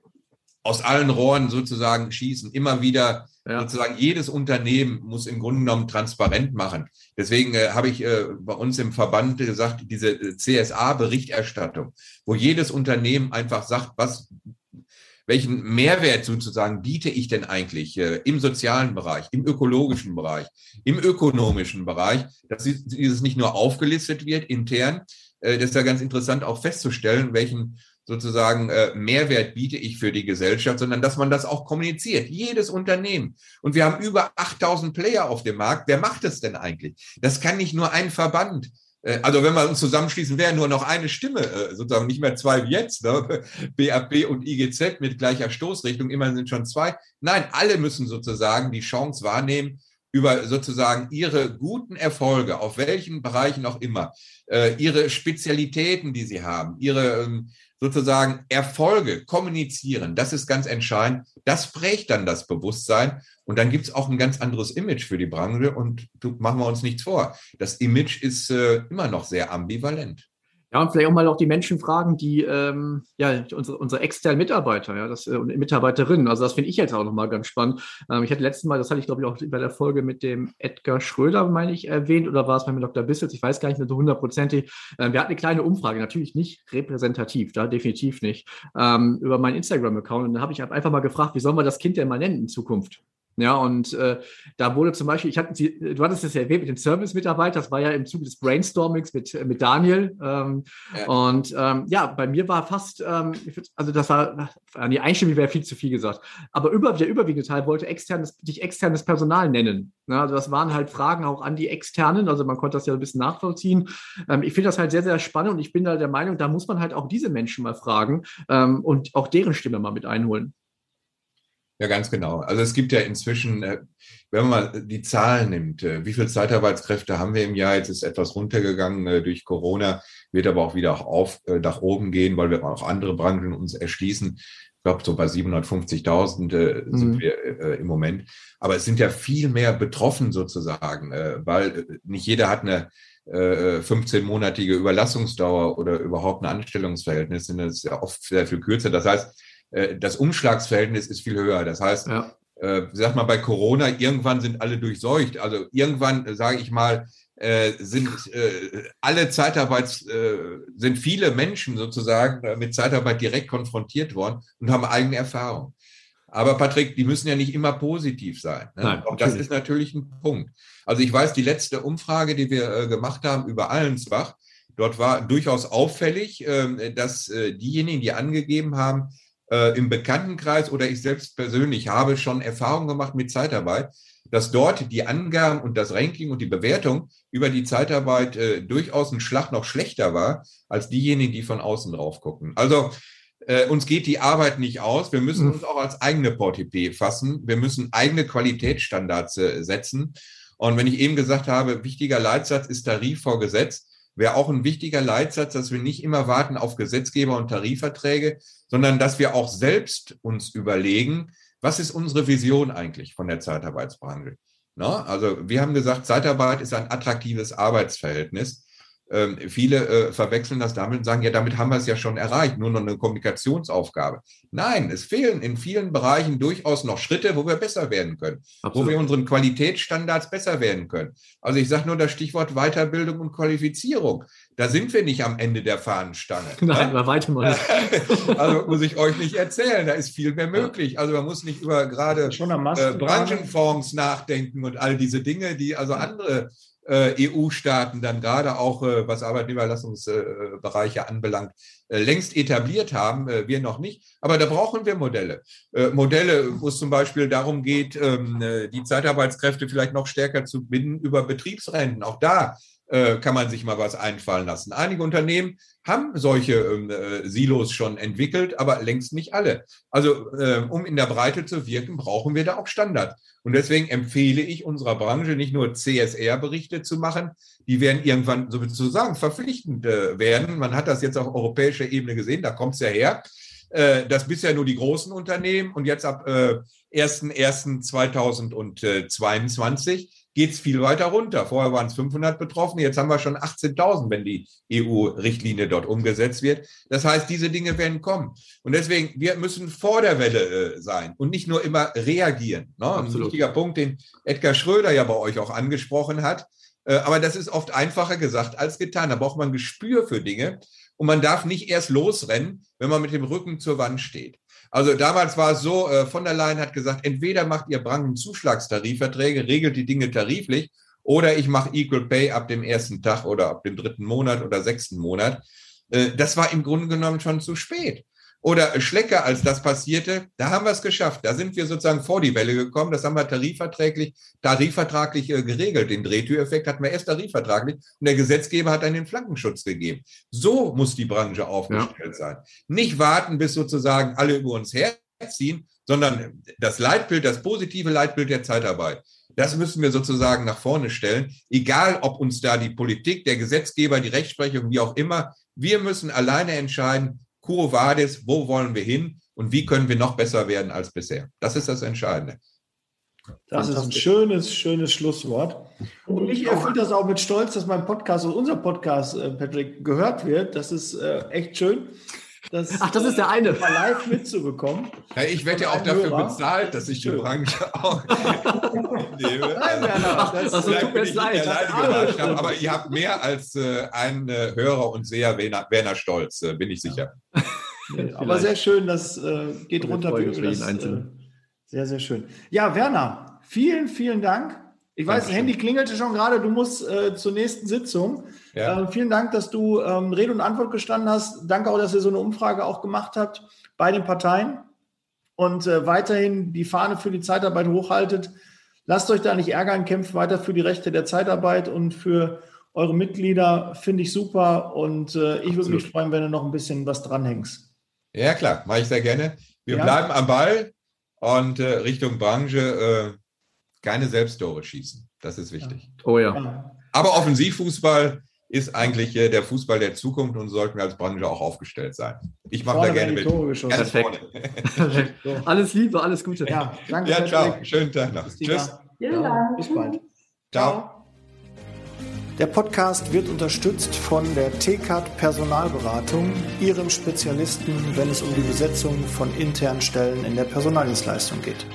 aus allen Rohren sozusagen schießen, immer wieder ja. sozusagen jedes Unternehmen muss im Grunde genommen transparent machen. Deswegen äh, habe ich äh, bei uns im Verband gesagt, diese äh, CSA-Berichterstattung, wo jedes Unternehmen einfach sagt, was, welchen Mehrwert sozusagen biete ich denn eigentlich äh, im sozialen Bereich, im ökologischen Bereich, im ökonomischen Bereich, dass dieses nicht nur aufgelistet wird intern, äh, das ist ja ganz interessant auch festzustellen, welchen sozusagen äh, Mehrwert biete ich für die Gesellschaft, sondern dass man das auch kommuniziert. Jedes Unternehmen. Und wir haben über 8000 Player auf dem Markt. Wer macht das denn eigentlich? Das kann nicht nur ein Verband. Äh, also wenn wir uns zusammenschließen, wäre nur noch eine Stimme, äh, sozusagen nicht mehr zwei wie jetzt, ne? BAP und IGZ mit gleicher Stoßrichtung, immerhin sind schon zwei. Nein, alle müssen sozusagen die Chance wahrnehmen, über sozusagen ihre guten Erfolge, auf welchen Bereichen auch immer, äh, ihre Spezialitäten, die sie haben, ihre ähm, sozusagen Erfolge kommunizieren, das ist ganz entscheidend. Das prägt dann das Bewusstsein und dann gibt es auch ein ganz anderes Image für die Branche und machen wir uns nichts vor. Das Image ist äh, immer noch sehr ambivalent. Ja, und vielleicht auch mal auch die Menschen fragen, die ähm, ja unsere, unsere externen Mitarbeiter, ja, das äh, und Mitarbeiterinnen. Also das finde ich jetzt auch nochmal ganz spannend. Ähm, ich hatte letztes Mal, das hatte ich glaube ich auch bei der Folge mit dem Edgar Schröder, meine ich, erwähnt, oder war es bei mir Dr. Bissels? Ich weiß gar nicht mehr so hundertprozentig. Ähm, wir hatten eine kleine Umfrage, natürlich nicht repräsentativ, da definitiv nicht, ähm, über meinen Instagram-Account. Und da habe ich einfach mal gefragt, wie sollen wir das Kind denn mal nennen in Zukunft? Ja, und äh, da wurde zum Beispiel, ich hatte, du hattest es ja erwähnt mit dem Service-Mitarbeiter, das war ja im Zuge des Brainstormings mit, äh, mit Daniel. Ähm, ja. Und ähm, ja, bei mir war fast, ähm, also das war, die Einstimmung wäre viel zu viel gesagt. Aber über, der überwiegende Teil wollte externes, dich externes Personal nennen. Ja, also das waren halt Fragen auch an die Externen, also man konnte das ja ein bisschen nachvollziehen. Ähm, ich finde das halt sehr, sehr spannend und ich bin da der Meinung, da muss man halt auch diese Menschen mal fragen ähm, und auch deren Stimme mal mit einholen. Ja, ganz genau. Also es gibt ja inzwischen, äh, wenn man mal die Zahlen nimmt, äh, wie viele Zeitarbeitskräfte haben wir im Jahr? Jetzt ist etwas runtergegangen äh, durch Corona, wird aber auch wieder auf, nach oben gehen, weil wir auch andere Branchen uns erschließen. Ich glaube, so bei 750.000 sind mhm. wir im Moment. Aber es sind ja viel mehr betroffen sozusagen, weil nicht jeder hat eine 15-monatige Überlassungsdauer oder überhaupt ein Anstellungsverhältnis, sind das ja oft sehr viel kürzer. Das heißt, äh, das Umschlagsverhältnis ist viel höher. Das heißt, ja. äh, sag mal, bei Corona, irgendwann sind alle durchseucht. Also irgendwann, äh, sage ich mal, äh, sind äh, alle Zeitarbeits, äh, sind viele Menschen sozusagen mit Zeitarbeit direkt konfrontiert worden und haben eigene Erfahrung. Aber Patrick, die müssen ja nicht immer positiv sein. Ne? Nein, Auch das ist natürlich ein Punkt. Also ich weiß, die letzte Umfrage, die wir gemacht haben über Allensbach, dort war durchaus auffällig, ähm, dass diejenigen, die angegeben haben, äh, im Bekanntenkreis oder ich selbst persönlich habe schon Erfahrungen gemacht mit Zeitarbeit, dass dort die Angaben und das Ranking und die Bewertung über die Zeitarbeit äh, durchaus ein Schlag noch schlechter war als diejenigen, die von außen drauf gucken. Also äh, uns geht die Arbeit nicht aus. Wir müssen hm. uns auch als eigene Portipee fassen. Wir müssen eigene Qualitätsstandards äh, setzen. Und wenn ich eben gesagt habe, wichtiger Leitsatz ist Tarif vor Gesetz, wäre auch ein wichtiger Leitsatz, dass wir nicht immer warten auf Gesetzgeber und Tarifverträge, sondern dass wir auch selbst uns überlegen, was ist unsere Vision eigentlich von der Zeitarbeitsbranche? Na, also wir haben gesagt, Zeitarbeit ist ein attraktives Arbeitsverhältnis. Ähm, viele äh, verwechseln das damit und sagen, ja, damit haben wir es ja schon erreicht, nur noch eine Kommunikationsaufgabe. Nein, es fehlen in vielen Bereichen durchaus noch Schritte, wo wir besser werden können, Absolut. wo wir unseren Qualitätsstandards besser werden können. Also ich sage nur das Stichwort Weiterbildung und Qualifizierung. Da sind wir nicht am Ende der Fahnenstange. Nein, bei weitem mal also muss ich euch nicht erzählen, da ist viel mehr möglich. Also man muss nicht über gerade äh, Branchenfonds nachdenken und all diese Dinge, die also andere EU-Staaten dann gerade auch, äh, was Arbeitnehmerlassungsbereiche anbelangt, äh, längst etabliert haben, wir noch nicht. Aber da brauchen wir Modelle. Modelle, wo es zum Beispiel darum geht, ähm, die Zeitarbeitskräfte vielleicht noch stärker zu binden über Betriebsrenten. Auch da äh, kann man sich mal was einfallen lassen. Einige Unternehmen haben solche ähm, äh, Silos schon entwickelt, aber längst nicht alle. Also äh, um in der Breite zu wirken, brauchen wir da auch Standard. Und deswegen empfehle ich unserer Branche nicht nur CSR-Berichte zu machen, die werden irgendwann sozusagen verpflichtend äh, werden. Man hat das jetzt auf europäischer Ebene gesehen, da kommt es ja her. Äh, das bisher nur die großen Unternehmen und jetzt ab äh, 1.1.2022 geht es viel weiter runter. Vorher waren es 500 Betroffene, jetzt haben wir schon 18.000, wenn die EU-Richtlinie dort umgesetzt wird. Das heißt, diese Dinge werden kommen. Und deswegen, wir müssen vor der Welle äh, sein und nicht nur immer reagieren. Ne? Ein wichtiger Punkt, den Edgar Schröder ja bei euch auch angesprochen hat. Äh, aber das ist oft einfacher gesagt als getan. Da braucht man Gespür für Dinge. Und man darf nicht erst losrennen, wenn man mit dem Rücken zur Wand steht. Also damals war es so, äh, von der Leyen hat gesagt, entweder macht ihr Branchenzuschlagstarifverträge, regelt die Dinge tariflich, oder ich mache Equal Pay ab dem ersten Tag oder ab dem dritten Monat oder sechsten Monat. Äh, das war im Grunde genommen schon zu spät. Oder Schlecker, als das passierte, da haben wir es geschafft. Da sind wir sozusagen vor die Welle gekommen. Das haben wir tarifverträglich, tarifvertraglich äh, geregelt. Den Drehtüreffekt hatten wir erst tarifvertraglich und der Gesetzgeber hat dann den Flankenschutz gegeben. So muss die Branche aufgestellt ja. sein. Nicht warten, bis sozusagen alle über uns herziehen, sondern das Leitbild, das positive Leitbild der Zeitarbeit. Das müssen wir sozusagen nach vorne stellen, egal ob uns da die Politik, der Gesetzgeber, die Rechtsprechung, wie auch immer. Wir müssen alleine entscheiden, Quo Vadis, wo wollen wir hin und wie können wir noch besser werden als bisher? Das ist das Entscheidende. Das ist ein schönes, schönes Schlusswort. Und mich erfüllt das auch mit Stolz, dass mein Podcast und unser Podcast, äh, Patrick, gehört wird. Das ist äh, echt schön. Das, Ach, das ist der eine. Mal live mitzubekommen. Ja, ich werde ja auch dafür Hörer. bezahlt, dass ich die Branche auch nehme. Nein, Werner, das, das tut mir leid. Habe, aber ihr habt mehr als äh, einen äh, Hörer und Seher Werner, Werner Stolz, äh, bin ich sicher. Ja. aber sehr schön, das äh, geht runter für jeden Einzelnen. Äh, sehr, sehr schön. Ja, Werner, vielen, vielen Dank. Ich weiß, das Handy klingelte schon gerade, du musst äh, zur nächsten Sitzung. Ja. Äh, vielen Dank, dass du ähm, Rede und Antwort gestanden hast. Danke auch, dass ihr so eine Umfrage auch gemacht habt bei den Parteien und äh, weiterhin die Fahne für die Zeitarbeit hochhaltet. Lasst euch da nicht ärgern, kämpft weiter für die Rechte der Zeitarbeit und für eure Mitglieder. Finde ich super und äh, ich würde mich freuen, wenn du noch ein bisschen was dranhängst. Ja, klar, mache ich sehr gerne. Wir ja. bleiben am Ball Und äh, Richtung Branche, äh, keine Selbsttore schießen. Das ist wichtig. Oh ja. Ja. Aber Offensivfußball ist eigentlich äh, der Fußball der Zukunft und sollten wir als Branche auch aufgestellt sein. Ich mache da gerne mit. Tore geschossen. Ganz Perfekt. So. Alles Liebe, alles Gute. Ja, danke. Ja, ciao. Schönen Tag noch. Bis Tschüss. Ja, Dank. bis bald. Ciao. Der Podcast wird unterstützt von der TCAT Personalberatung, Ihrem Spezialisten, wenn es um die Besetzung von internen Stellen in der Personaldienstleistung geht.